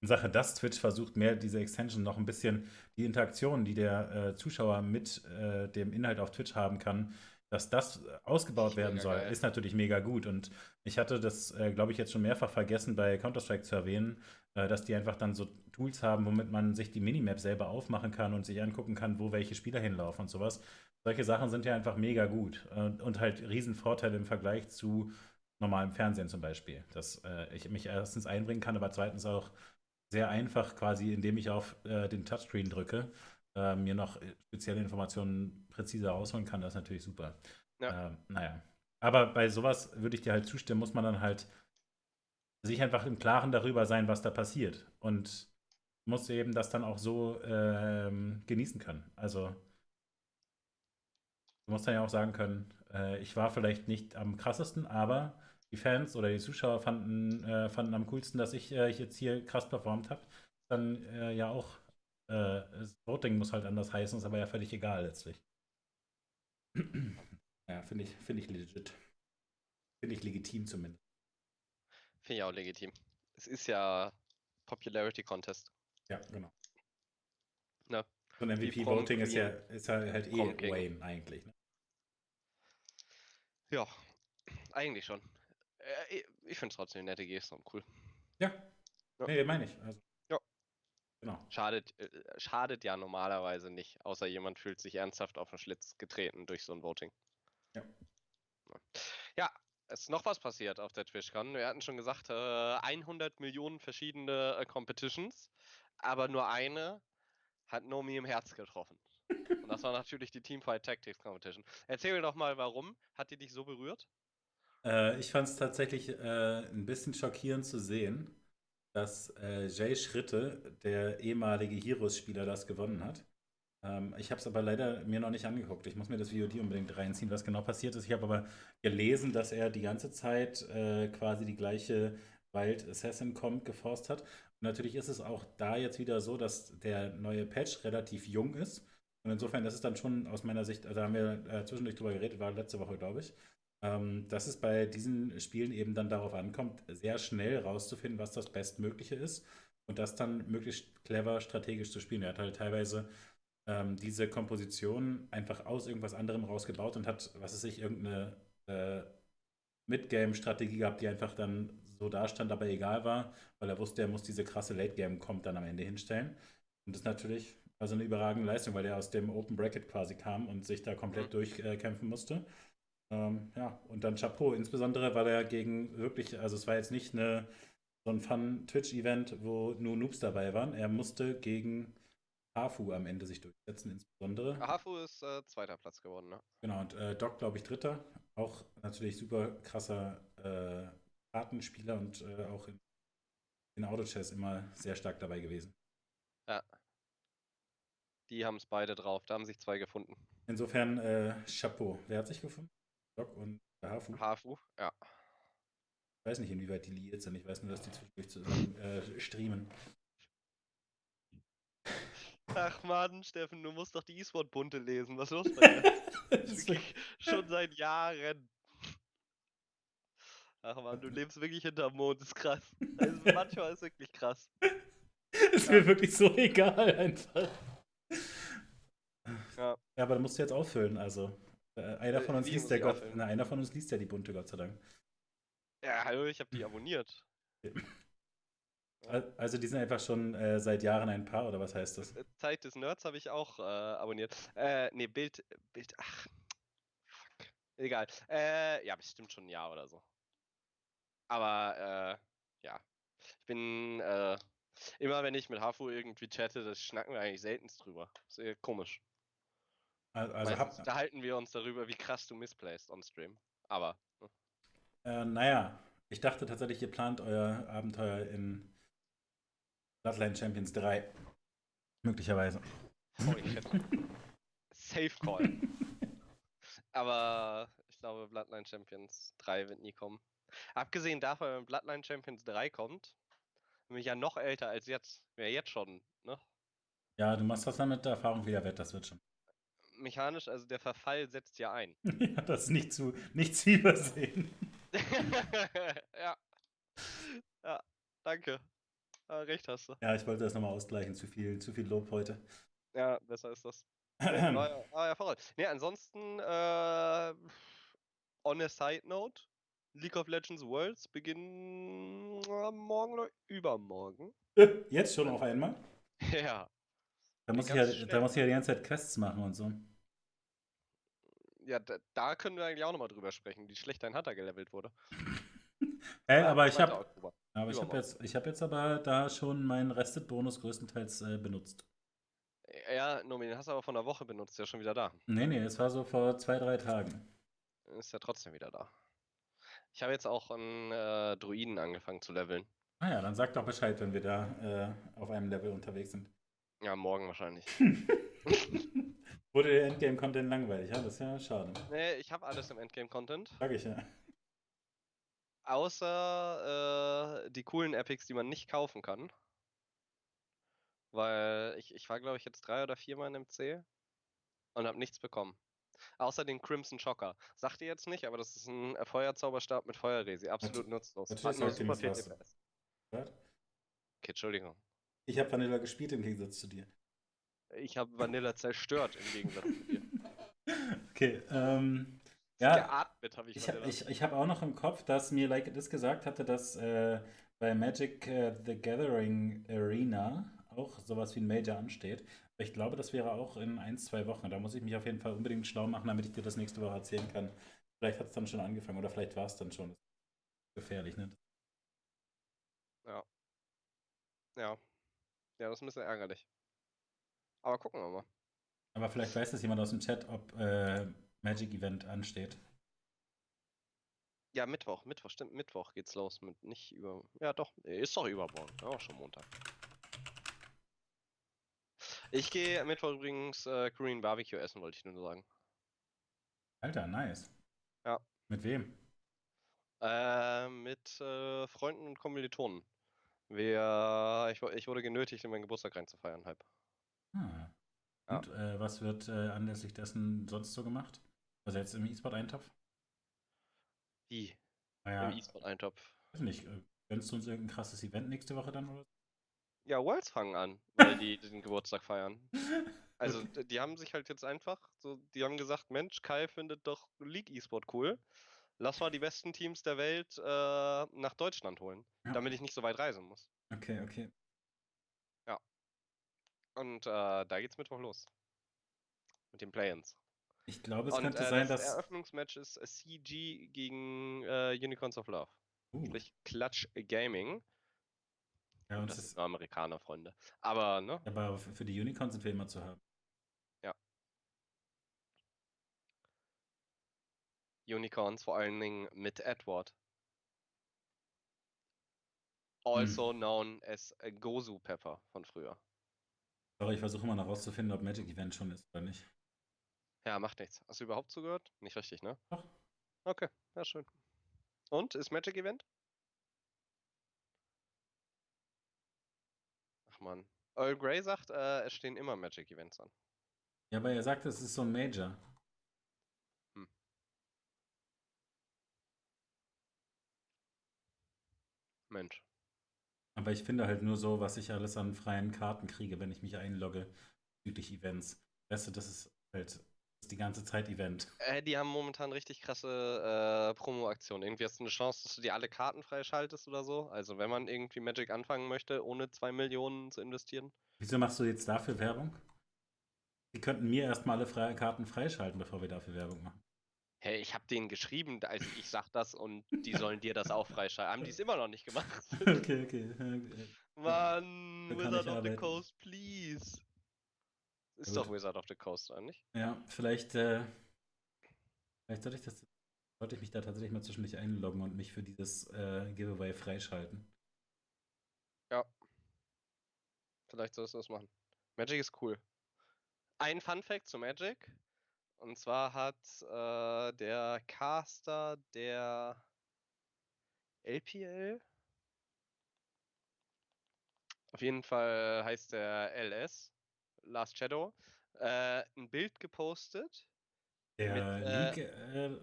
Sache, dass Twitch versucht, mehr diese Extension noch ein bisschen die Interaktion, die der äh, Zuschauer mit äh, dem Inhalt auf Twitch haben kann, dass das ausgebaut werden soll, geil. ist natürlich mega gut. Und ich hatte das, äh, glaube ich, jetzt schon mehrfach vergessen, bei Counter-Strike zu erwähnen, äh, dass die einfach dann so Tools haben, womit man sich die Minimap selber aufmachen kann und sich angucken kann, wo welche Spieler hinlaufen und sowas. Solche Sachen sind ja einfach mega gut und, und halt Riesenvorteile im Vergleich zu normalem Fernsehen zum Beispiel. Dass äh, ich mich erstens einbringen kann, aber zweitens auch sehr einfach quasi, indem ich auf äh, den Touchscreen drücke, äh, mir noch äh, spezielle Informationen präziser ausholen kann. Das ist natürlich super. Ja. Ähm, naja. Aber bei sowas würde ich dir halt zustimmen, muss man dann halt sich einfach im Klaren darüber sein, was da passiert. Und muss eben das dann auch so ähm, genießen können. Also du musst dann ja auch sagen können, äh, ich war vielleicht nicht am krassesten, aber die Fans oder die Zuschauer fanden, äh, fanden am coolsten, dass ich äh, jetzt hier krass performt habe. Dann äh, ja auch, äh, das Voting muss halt anders heißen, ist aber ja völlig egal letztlich. *clears throat* ja, finde ich, find ich legit. Finde ich legitim zumindest. Finde ich auch legitim. Es ist ja Popularity Contest. Ja, genau. So ein Wie MVP-Voting ist ja, ist halt, halt eh. Wayne eigentlich. Ne? Ja, eigentlich schon. Äh, ich- ich finde es trotzdem eine nette Geste und cool. Ja, Ja. nee, meine ich. Also, Ja. Genau. Schadet, äh, schadet ja normalerweise nicht, außer jemand fühlt sich ernsthaft auf den Schlitz getreten durch so ein Voting. Ja. Ja, es ist noch was passiert auf der TwitchCon. Wir hatten schon gesagt, äh, 100 Millionen verschiedene äh, Competitions, aber nur eine hat Nomi im Herz getroffen. Und das war natürlich die Teamfight Tactics Competition. Erzähl mir doch mal, warum. Hat die dich so berührt? Äh, ich fand es tatsächlich äh, ein bisschen schockierend zu sehen, dass äh, Jay Schritte, der ehemalige Heroes-Spieler, das gewonnen hat. Ähm, ich habe es aber leider mir noch nicht angeguckt. Ich muss mir das VOD unbedingt reinziehen, was genau passiert ist. Ich habe aber gelesen, dass er die ganze Zeit äh, quasi die gleiche Wild Assassin kommt geforst hat. Und natürlich ist es auch da jetzt wieder so, dass der neue Patch relativ jung ist. Und insofern, das ist dann schon aus meiner Sicht, also da haben wir äh, zwischendurch drüber geredet, war letzte Woche, glaube ich, ähm, dass es bei diesen Spielen eben dann darauf ankommt, sehr schnell rauszufinden, was das Bestmögliche ist und das dann möglichst clever strategisch zu spielen. Er hat halt teilweise ähm, diese Komposition einfach aus irgendwas anderem rausgebaut und hat, was weiß ich, irgendeine äh, Mid-Game-Strategie gehabt, die einfach dann so dastand, aber egal war, weil er wusste, er muss diese krasse Late-Game-Comp dann am Ende hinstellen. Und das ist natürlich also eine überragende Leistung, weil er aus dem Open Bracket quasi kam und sich da komplett mhm. durchkämpfen musste. Ähm, ja, und dann Chapeau, insbesondere, weil er gegen wirklich, also es war jetzt nicht eine, so ein Fun-Twitch-Event, wo nur Noobs dabei waren. Er musste gegen Hafu am Ende sich durchsetzen, insbesondere. Hafu ist äh, zweiter Platz geworden, ne? Genau, und äh, Doc, glaube ich, dritter. Auch natürlich super krasser äh, Kartenspieler und äh, auch in, in Autochess immer sehr stark dabei gewesen. Die haben es beide drauf, da haben sich zwei gefunden. Insofern, äh, Chapeau. Wer hat sich gefunden? Doc und Hafu? Hafu, ja. Ich weiß nicht, inwieweit die liiert sind. Ich weiß nur, dass die zwischendurch zusammen äh, streamen. Ach man, Steffen, du musst doch die E-Sport-Bunte lesen. Was ist los bei dir? *laughs* schon seit Jahren. Ach man, du lebst wirklich hinterm Mond, das ist krass. Also manchmal ist es wirklich krass. *laughs* ist mir wirklich so egal einfach. Ja. ja, aber da musst du jetzt auffüllen, also. Äh, einer von uns Wie liest der Gott, na, einer von uns liest ja die bunte, Gott sei Dank. Ja, hallo, ich habe die abonniert. Also die sind einfach schon äh, seit Jahren ein Paar, oder was heißt das? Äh, Zeit des Nerds habe ich auch äh, abonniert. Äh, nee, Bild, Bild, ach, fuck. Egal. Äh, ja, bestimmt schon ein Jahr oder so. Aber, äh, ja. Ich bin, äh, immer wenn ich mit Hafu irgendwie chatte, das schnacken wir eigentlich seltenst drüber. Sehr komisch. Also, also hab, da halten wir uns darüber, wie krass du missplayst on Stream. Aber. Ne? Äh, naja, ich dachte tatsächlich, ihr plant euer Abenteuer in Bloodline Champions 3. Möglicherweise. Holy shit. *laughs* Safe Call. Aber ich glaube, Bloodline Champions 3 wird nie kommen. Abgesehen davon, wenn Bloodline Champions 3 kommt, bin ich ja noch älter als jetzt. Wäre jetzt schon, ne? Ja, du machst das dann mit der Erfahrung wieder wett, das wird schon. Mechanisch, also der Verfall setzt ja ein. *laughs* ja, das ist nicht zu, nicht zu übersehen. *laughs* ja. Ja, danke. Ah, recht hast du. Ja, ich wollte das nochmal ausgleichen. Zu viel, zu viel Lob heute. Ja, besser ist das. *clears throat* ah, ja, voll. Nee, ansonsten, äh, on a side note, League of Legends Worlds beginnen äh, morgen oder übermorgen. Jetzt schon auf einmal? *laughs* Ja. Da muss, ich ja, da muss ich ja die ganze Zeit Quests machen und so. Ja, da, da können wir eigentlich auch nochmal drüber sprechen, wie schlecht dein Hunter gelevelt wurde. Ey, aber ich habe aber ich habe jetzt, hab jetzt aber da schon meinen Rested-Bonus größtenteils äh, benutzt. Ja, Nomi, den hast du aber von einer Woche benutzt, ja schon wieder da. Nee, nee, es war so vor zwei, drei Tagen. Ist ja trotzdem wieder da. Ich habe jetzt auch einen äh, Druiden angefangen zu leveln. Ah ja, dann sag doch Bescheid, wenn wir da äh, auf einem Level unterwegs sind. Ja, morgen wahrscheinlich. *laughs* Wurde der Endgame-Content langweilig? Ja, das ist ja schade. Nee, ich habe alles im Endgame-Content. Sag ich ja. Außer äh, die coolen Epics, die man nicht kaufen kann. Weil ich, ich war, glaube ich, jetzt drei oder viermal in MC und habe nichts bekommen. Außer den Crimson Shocker. Sagt ihr jetzt nicht, aber das ist ein Feuerzauberstab mit Feuerresi. Absolut Nat nutzlos. Natürlich Hat nur super viel DPS. Okay, Entschuldigung. Ich habe Vanilla gespielt im Gegensatz zu dir. Ich habe Vanilla zerstört im Gegensatz zu dir. *laughs* Okay, ähm, ja, geatmet habe ich. Ich, ich, ich habe auch noch im Kopf, dass mir Like It gesagt hatte, dass äh, bei Magic äh, the Gathering Arena auch sowas wie ein Major ansteht. Aber ich glaube, das wäre auch in ein, zwei Wochen. Da muss ich mich auf jeden Fall unbedingt schlau machen, damit ich dir das nächste Woche erzählen kann, Vielleicht hat es dann schon angefangen oder vielleicht war es dann schon. Gefährlich, ne? Ja. Ja. Ja, das ist ein bisschen ärgerlich. Aber gucken wir mal. Aber vielleicht weiß das jemand aus dem Chat, ob äh, Magic Event ansteht. Ja, Mittwoch, Mittwoch, stimmt, Mittwoch geht's los mit nicht über. Ja, doch, ist doch übermorgen. Ja, auch schon Montag. Ich gehe Mittwoch übrigens äh, Korean Barbecue essen, wollte ich nur sagen. Alter, nice. Ja. Mit wem? Äh, mit äh, Freunden und Kommilitonen. Wir, ich, ich wurde genötigt, in meinen Geburtstag reinzufeiern, halb. Ah. Ja. Und äh, was wird äh, anlässlich dessen sonst so gemacht? Also jetzt im E-Sport-Eintopf? Wie? Naja, Im E-Sport-Eintopf. weiß nicht. äh, Gönnst du uns irgendein krasses Event nächste Woche dann oder? Ja, Worlds fangen an, weil die *laughs* den Geburtstag feiern. Also, die haben sich halt jetzt einfach, so, die haben gesagt, Mensch, Kai findet doch League E-Sport cool. Lass mal die besten Teams der Welt äh, nach Deutschland holen, Ja. damit ich nicht so weit reisen muss. Okay, okay. Und äh, da geht's Mittwoch los. Mit den Play-ins. Ich glaube, es Und könnte äh, sein, das dass. Eröffnungsmatch ist CG gegen äh, Unicorns of Love. Uh, Sprich Clutch Gaming. ja, uns das ist, Amerikaner, Freunde. Aber, ne? aber für die Unicorns sind wir immer zu haben. Unicorns vor allen Dingen mit Edward. Hm. Also known as Gozu Pepper von früher. Sorry, ich versuche immer noch rauszufinden, ob Magic Event schon ist oder nicht. Ja, macht nichts. Hast du überhaupt zugehört? Nicht richtig, ne? Doch. Okay, ja, schön. Und, ist Magic Event? Ach man. Earl Grey sagt, äh, es stehen immer Magic Events an. Ja, aber er sagte, es ist so ein Major. Mensch. Aber ich finde halt nur so, was ich alles an freien Karten kriege, wenn ich mich einlogge bezüglich Events. Weißt du, das ist halt das ist die ganze Zeit Event. Äh, die haben momentan richtig krasse äh, Promo-Aktionen. Irgendwie hast du eine Chance, dass du dir alle Karten freischaltest oder so. Also wenn man irgendwie Magic anfangen möchte, ohne 2 Millionen zu investieren. Wieso machst du jetzt dafür Werbung? Die könnten mir erstmal alle freie Karten freischalten, bevor wir dafür Werbung machen. Hey, ich habe denen geschrieben, also ich sag das und die sollen dir das auch freischalten. Haben die es immer noch nicht gemacht? *laughs* okay, okay. Mann, Wizard of the arbeiten. Coast, please. Ist Ja, doch gut. Wizard of the Coast, eigentlich? Ja, vielleicht, äh, vielleicht sollte ich das, sollte ich mich da tatsächlich mal zwischendurch einloggen und mich für dieses äh, Giveaway freischalten. Ja. Vielleicht solltest du das machen. Magic ist cool. Ein Fun Fact zu Magic. Und zwar hat äh, der Caster der LPL. Auf jeden Fall heißt der LS, Last Shadow, äh, ein Bild gepostet. Der Mit, äh, äh,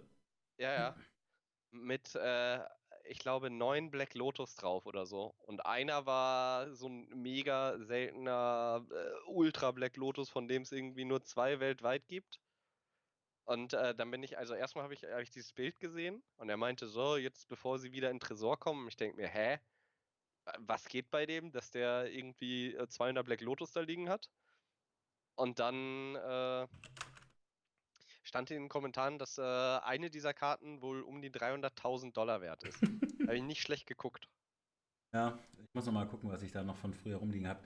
Ja, ja. Mit, äh, ich glaube, neun Black Lotus drauf oder so. Und einer war so ein mega seltener äh, Ultra Black Lotus, von dem es irgendwie nur zwei weltweit gibt. Und äh, dann bin ich, also erstmal habe ich, hab ich dieses Bild gesehen und er meinte so, jetzt bevor sie wieder in den Tresor kommen, ich denke mir, hä? Äh, Was geht bei dem, dass der irgendwie äh, 200 Black Lotus da liegen hat? Und dann äh, stand in den Kommentaren, dass äh, eine dieser Karten wohl um die 300.000 Dollar wert ist. Habe ich nicht schlecht geguckt. ja, ich muss noch mal gucken, was ich da noch von früher rumliegen habe.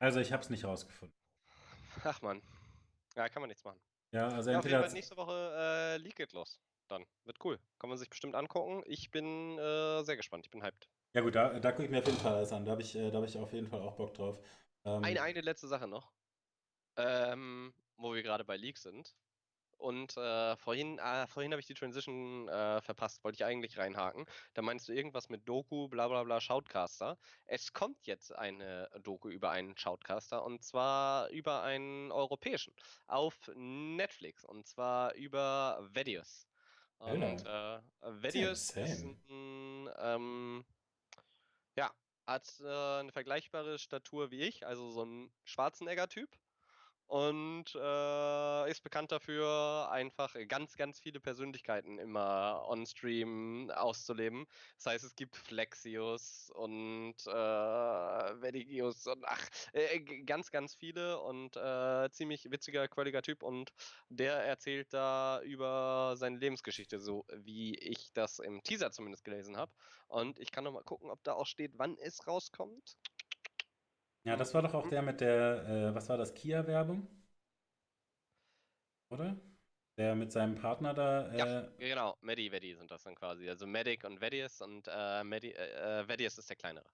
Also, ich habe es nicht rausgefunden. Ach man. Ja, kann man nichts machen. Ja, also Ja, auf jeden Fall nächste Woche äh, League geht los. Dann. Wird cool. Kann man sich bestimmt angucken. Ich bin äh, sehr gespannt. Ich bin hyped. Ja gut, da, da gucke ich mir auf jeden Fall alles an. Da habe ich, äh, da hab ich auf jeden Fall auch Bock drauf. Ähm, Eine, eine letzte Sache noch. Ähm, wo wir gerade bei League sind. Und äh, vorhin, ah, vorhin habe ich die Transition äh, verpasst, wollte ich eigentlich reinhaken. Da meinst du irgendwas mit Doku, bla bla bla, Shoutcaster. Es kommt jetzt eine Doku über einen Shoutcaster und zwar über einen europäischen auf Netflix und zwar über Vedius. Und äh, Vedius ist ein, ähm, ja, hat äh, eine vergleichbare Statur wie ich, also so ein Schwarzenegger-Typ. Und äh, ist bekannt dafür, einfach ganz, ganz viele Persönlichkeiten immer on-stream auszuleben. Das heißt, es gibt Flexius und äh, Vedigius und ach, äh, ganz, ganz viele und äh, ziemlich witziger, quäliger Typ und der erzählt da über seine Lebensgeschichte, so wie ich das im Teaser zumindest gelesen habe. Und ich kann noch mal gucken, ob da auch steht, wann es rauskommt. Ja, das war doch auch der mit der, äh, was war das, Kia-Werbung? Oder? Der mit seinem Partner da. Äh, Ja, genau, Medi Vedi sind das dann quasi. Also Medic und Vedius und äh, Medi, äh, äh, Vedius ist der kleinere.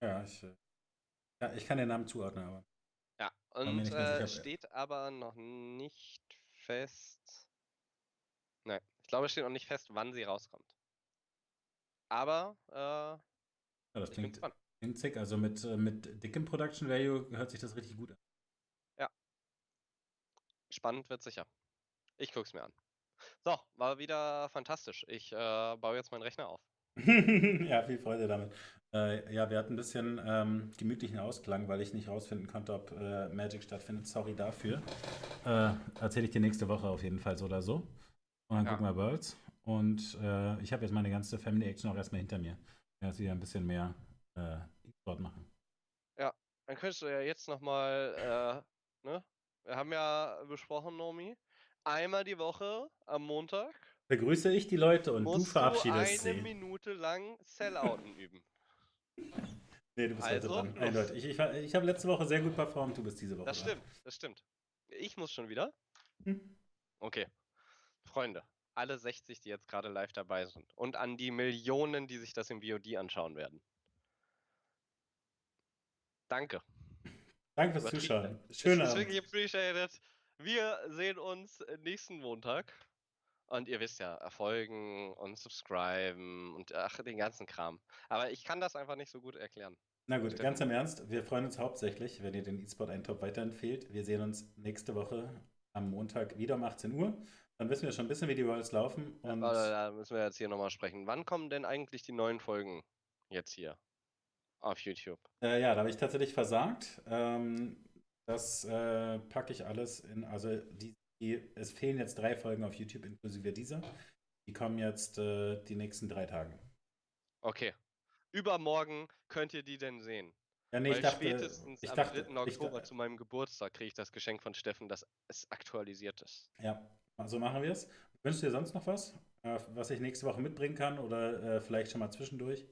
ja, ich, äh, ja, ich kann den Namen zuordnen, aber. Ja, und äh, steht aber noch nicht fest. Nein, ich glaube, es steht noch nicht fest, wann sie rauskommt. Aber äh, Ja, das klingt, sick. Also mit, äh, mit dickem Production Value hört sich das richtig gut an. Spannend wird sicher. Ich guck's mir an. So, war wieder fantastisch. Ich äh, baue jetzt meinen Rechner auf. *laughs* ja, viel Freude damit. Äh, ja, wir hatten ein bisschen ähm, gemütlichen Ausklang, weil ich nicht rausfinden konnte, ob äh, Magic stattfindet. Sorry dafür. Äh, Erzähle ich dir nächste Woche auf jeden Fall so oder so. Und dann Ja. gucken wir Worlds. Und äh, ich habe jetzt meine ganze Family Action auch erstmal hinter mir. Ja, jetzt wieder ein bisschen mehr äh, E-Sport machen. Dann könntest du ja jetzt nochmal, äh, ne? Wir haben ja besprochen, Nomi. Einmal die Woche am Montag Begrüße ich die Leute und du musst du verabschiedest eine sie. Minute lang Sellouten *laughs* üben. Nee, du bist heute Also, dran. los. Eindeutig. Ich, ich, ich habe letzte Woche sehr gut performt, du bist diese Woche Das dran. stimmt, das stimmt. Ich muss schon wieder. Hm. Okay. Freunde, alle 60, die jetzt gerade live dabei sind und an die Millionen, die sich das im VOD anschauen werden. Danke. Danke fürs. Zuschauen. Es Schönen ist Abend. wirklich appreciated. Wir sehen uns nächsten Montag. Und ihr wisst ja, erfolgen und subscriben und ach, den ganzen Kram. Aber ich kann das einfach nicht so gut erklären. Na gut, Stimmt. ganz im Ernst, wir freuen uns hauptsächlich, wenn ihr den E-Sport einen Top weiterempfehlt. Wir sehen uns nächste Woche am Montag wieder um 18 Uhr. Dann wissen wir schon ein bisschen, wie die Worlds laufen. Und Aber da müssen wir jetzt hier nochmal sprechen. Wann kommen denn eigentlich die neuen Folgen jetzt hier auf YouTube? äh, ja, da habe ich tatsächlich versagt. Ähm, das äh, packe ich alles in, also die, die, es fehlen jetzt drei Folgen auf YouTube inklusive dieser. Die kommen jetzt äh, die nächsten drei Tage. Okay. Übermorgen könnt ihr die denn sehen. Ja, nee, Weil ich dachte, spätestens ich am dachte, 3. ich Oktober zu meinem Geburtstag kriege ich das Geschenk von Steffen, dass es aktualisiert ist. Ja, so machen wir es. Wünschst du dir sonst noch was, äh, was ich nächste Woche mitbringen kann oder äh, vielleicht schon mal zwischendurch?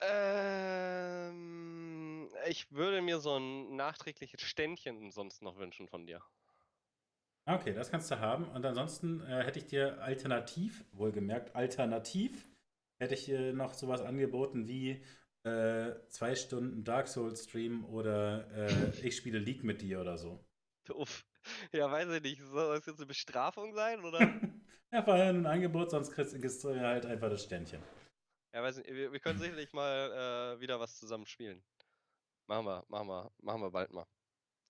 Ähm, ich würde mir so ein nachträgliches Ständchen sonst noch wünschen von dir. Okay, das kannst du haben. Und ansonsten äh, hätte ich dir alternativ, wohlgemerkt, alternativ, hätte ich dir noch sowas angeboten wie äh, zwei Stunden Dark Souls Stream oder äh, ich spiele League mit dir oder so. Uff. Ja, weiß ich nicht. Soll das jetzt eine Bestrafung sein oder? *laughs* ja, vorher ein Angebot, sonst kriegst, du halt einfach das Sternchen. Ja, weiß nicht. Wir, wir können sicherlich mal äh, wieder was zusammen spielen. Machen wir, machen wir, machen wir bald mal.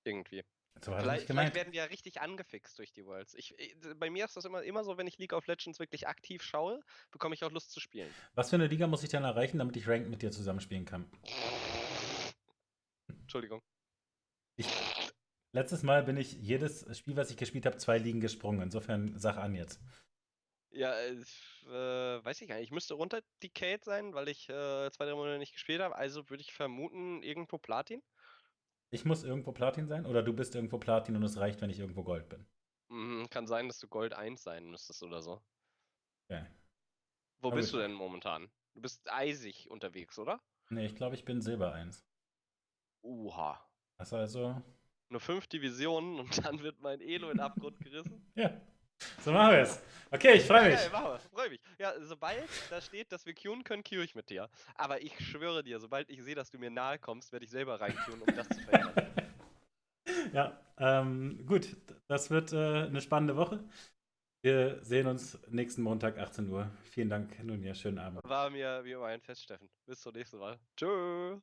Irgendwie. So Vielleicht, vielleicht werden die ja richtig angefixt durch die Worlds. Ich, ich, bei mir ist das immer, immer so, wenn ich League of Legends wirklich aktiv schaue, bekomme ich auch Lust zu spielen. Was für eine Liga muss ich denn erreichen, damit ich Ranked mit dir zusammenspielen kann? Entschuldigung. Letztes Mal bin ich jedes Spiel, was ich gespielt habe, zwei Ligen gesprungen. Insofern sag an jetzt. Ja, äh, äh, weiß ich gar nicht. Ich müsste runter Decade sein, weil ich äh, zwei, drei Monate nicht gespielt habe. Also würde ich vermuten, irgendwo Platin. Ich muss irgendwo Platin sein oder du bist irgendwo Platin und es reicht, wenn ich irgendwo Gold bin. Mhm, kann sein, dass du Gold 1 sein müsstest oder so. Okay. Wo Na bist gut. du denn momentan? Du bist eisig unterwegs, oder? Nee, ich glaube, ich bin Silber 1. Uha. Das also. Nur fünf Divisionen und *laughs* dann wird mein Elo in Abgrund gerissen. *laughs* Ja. So machen wir es. Okay, ich freue mich. Ja, machen wir. Freu mich. Ja, sobald da steht, dass wir queuen können, queue ich mit dir. Aber ich schwöre dir, sobald ich sehe, dass du mir nahe kommst, werde ich selber reinqueuen, um das zu verhindern. *laughs* Ja, ähm, gut. Das wird äh, eine spannende Woche. Wir sehen uns nächsten Montag, 18 Uhr. Vielen Dank, Nunja. Schönen Abend. War mir wie immer ein Fest, Steffen. Bis zum nächsten Mal. Tschö.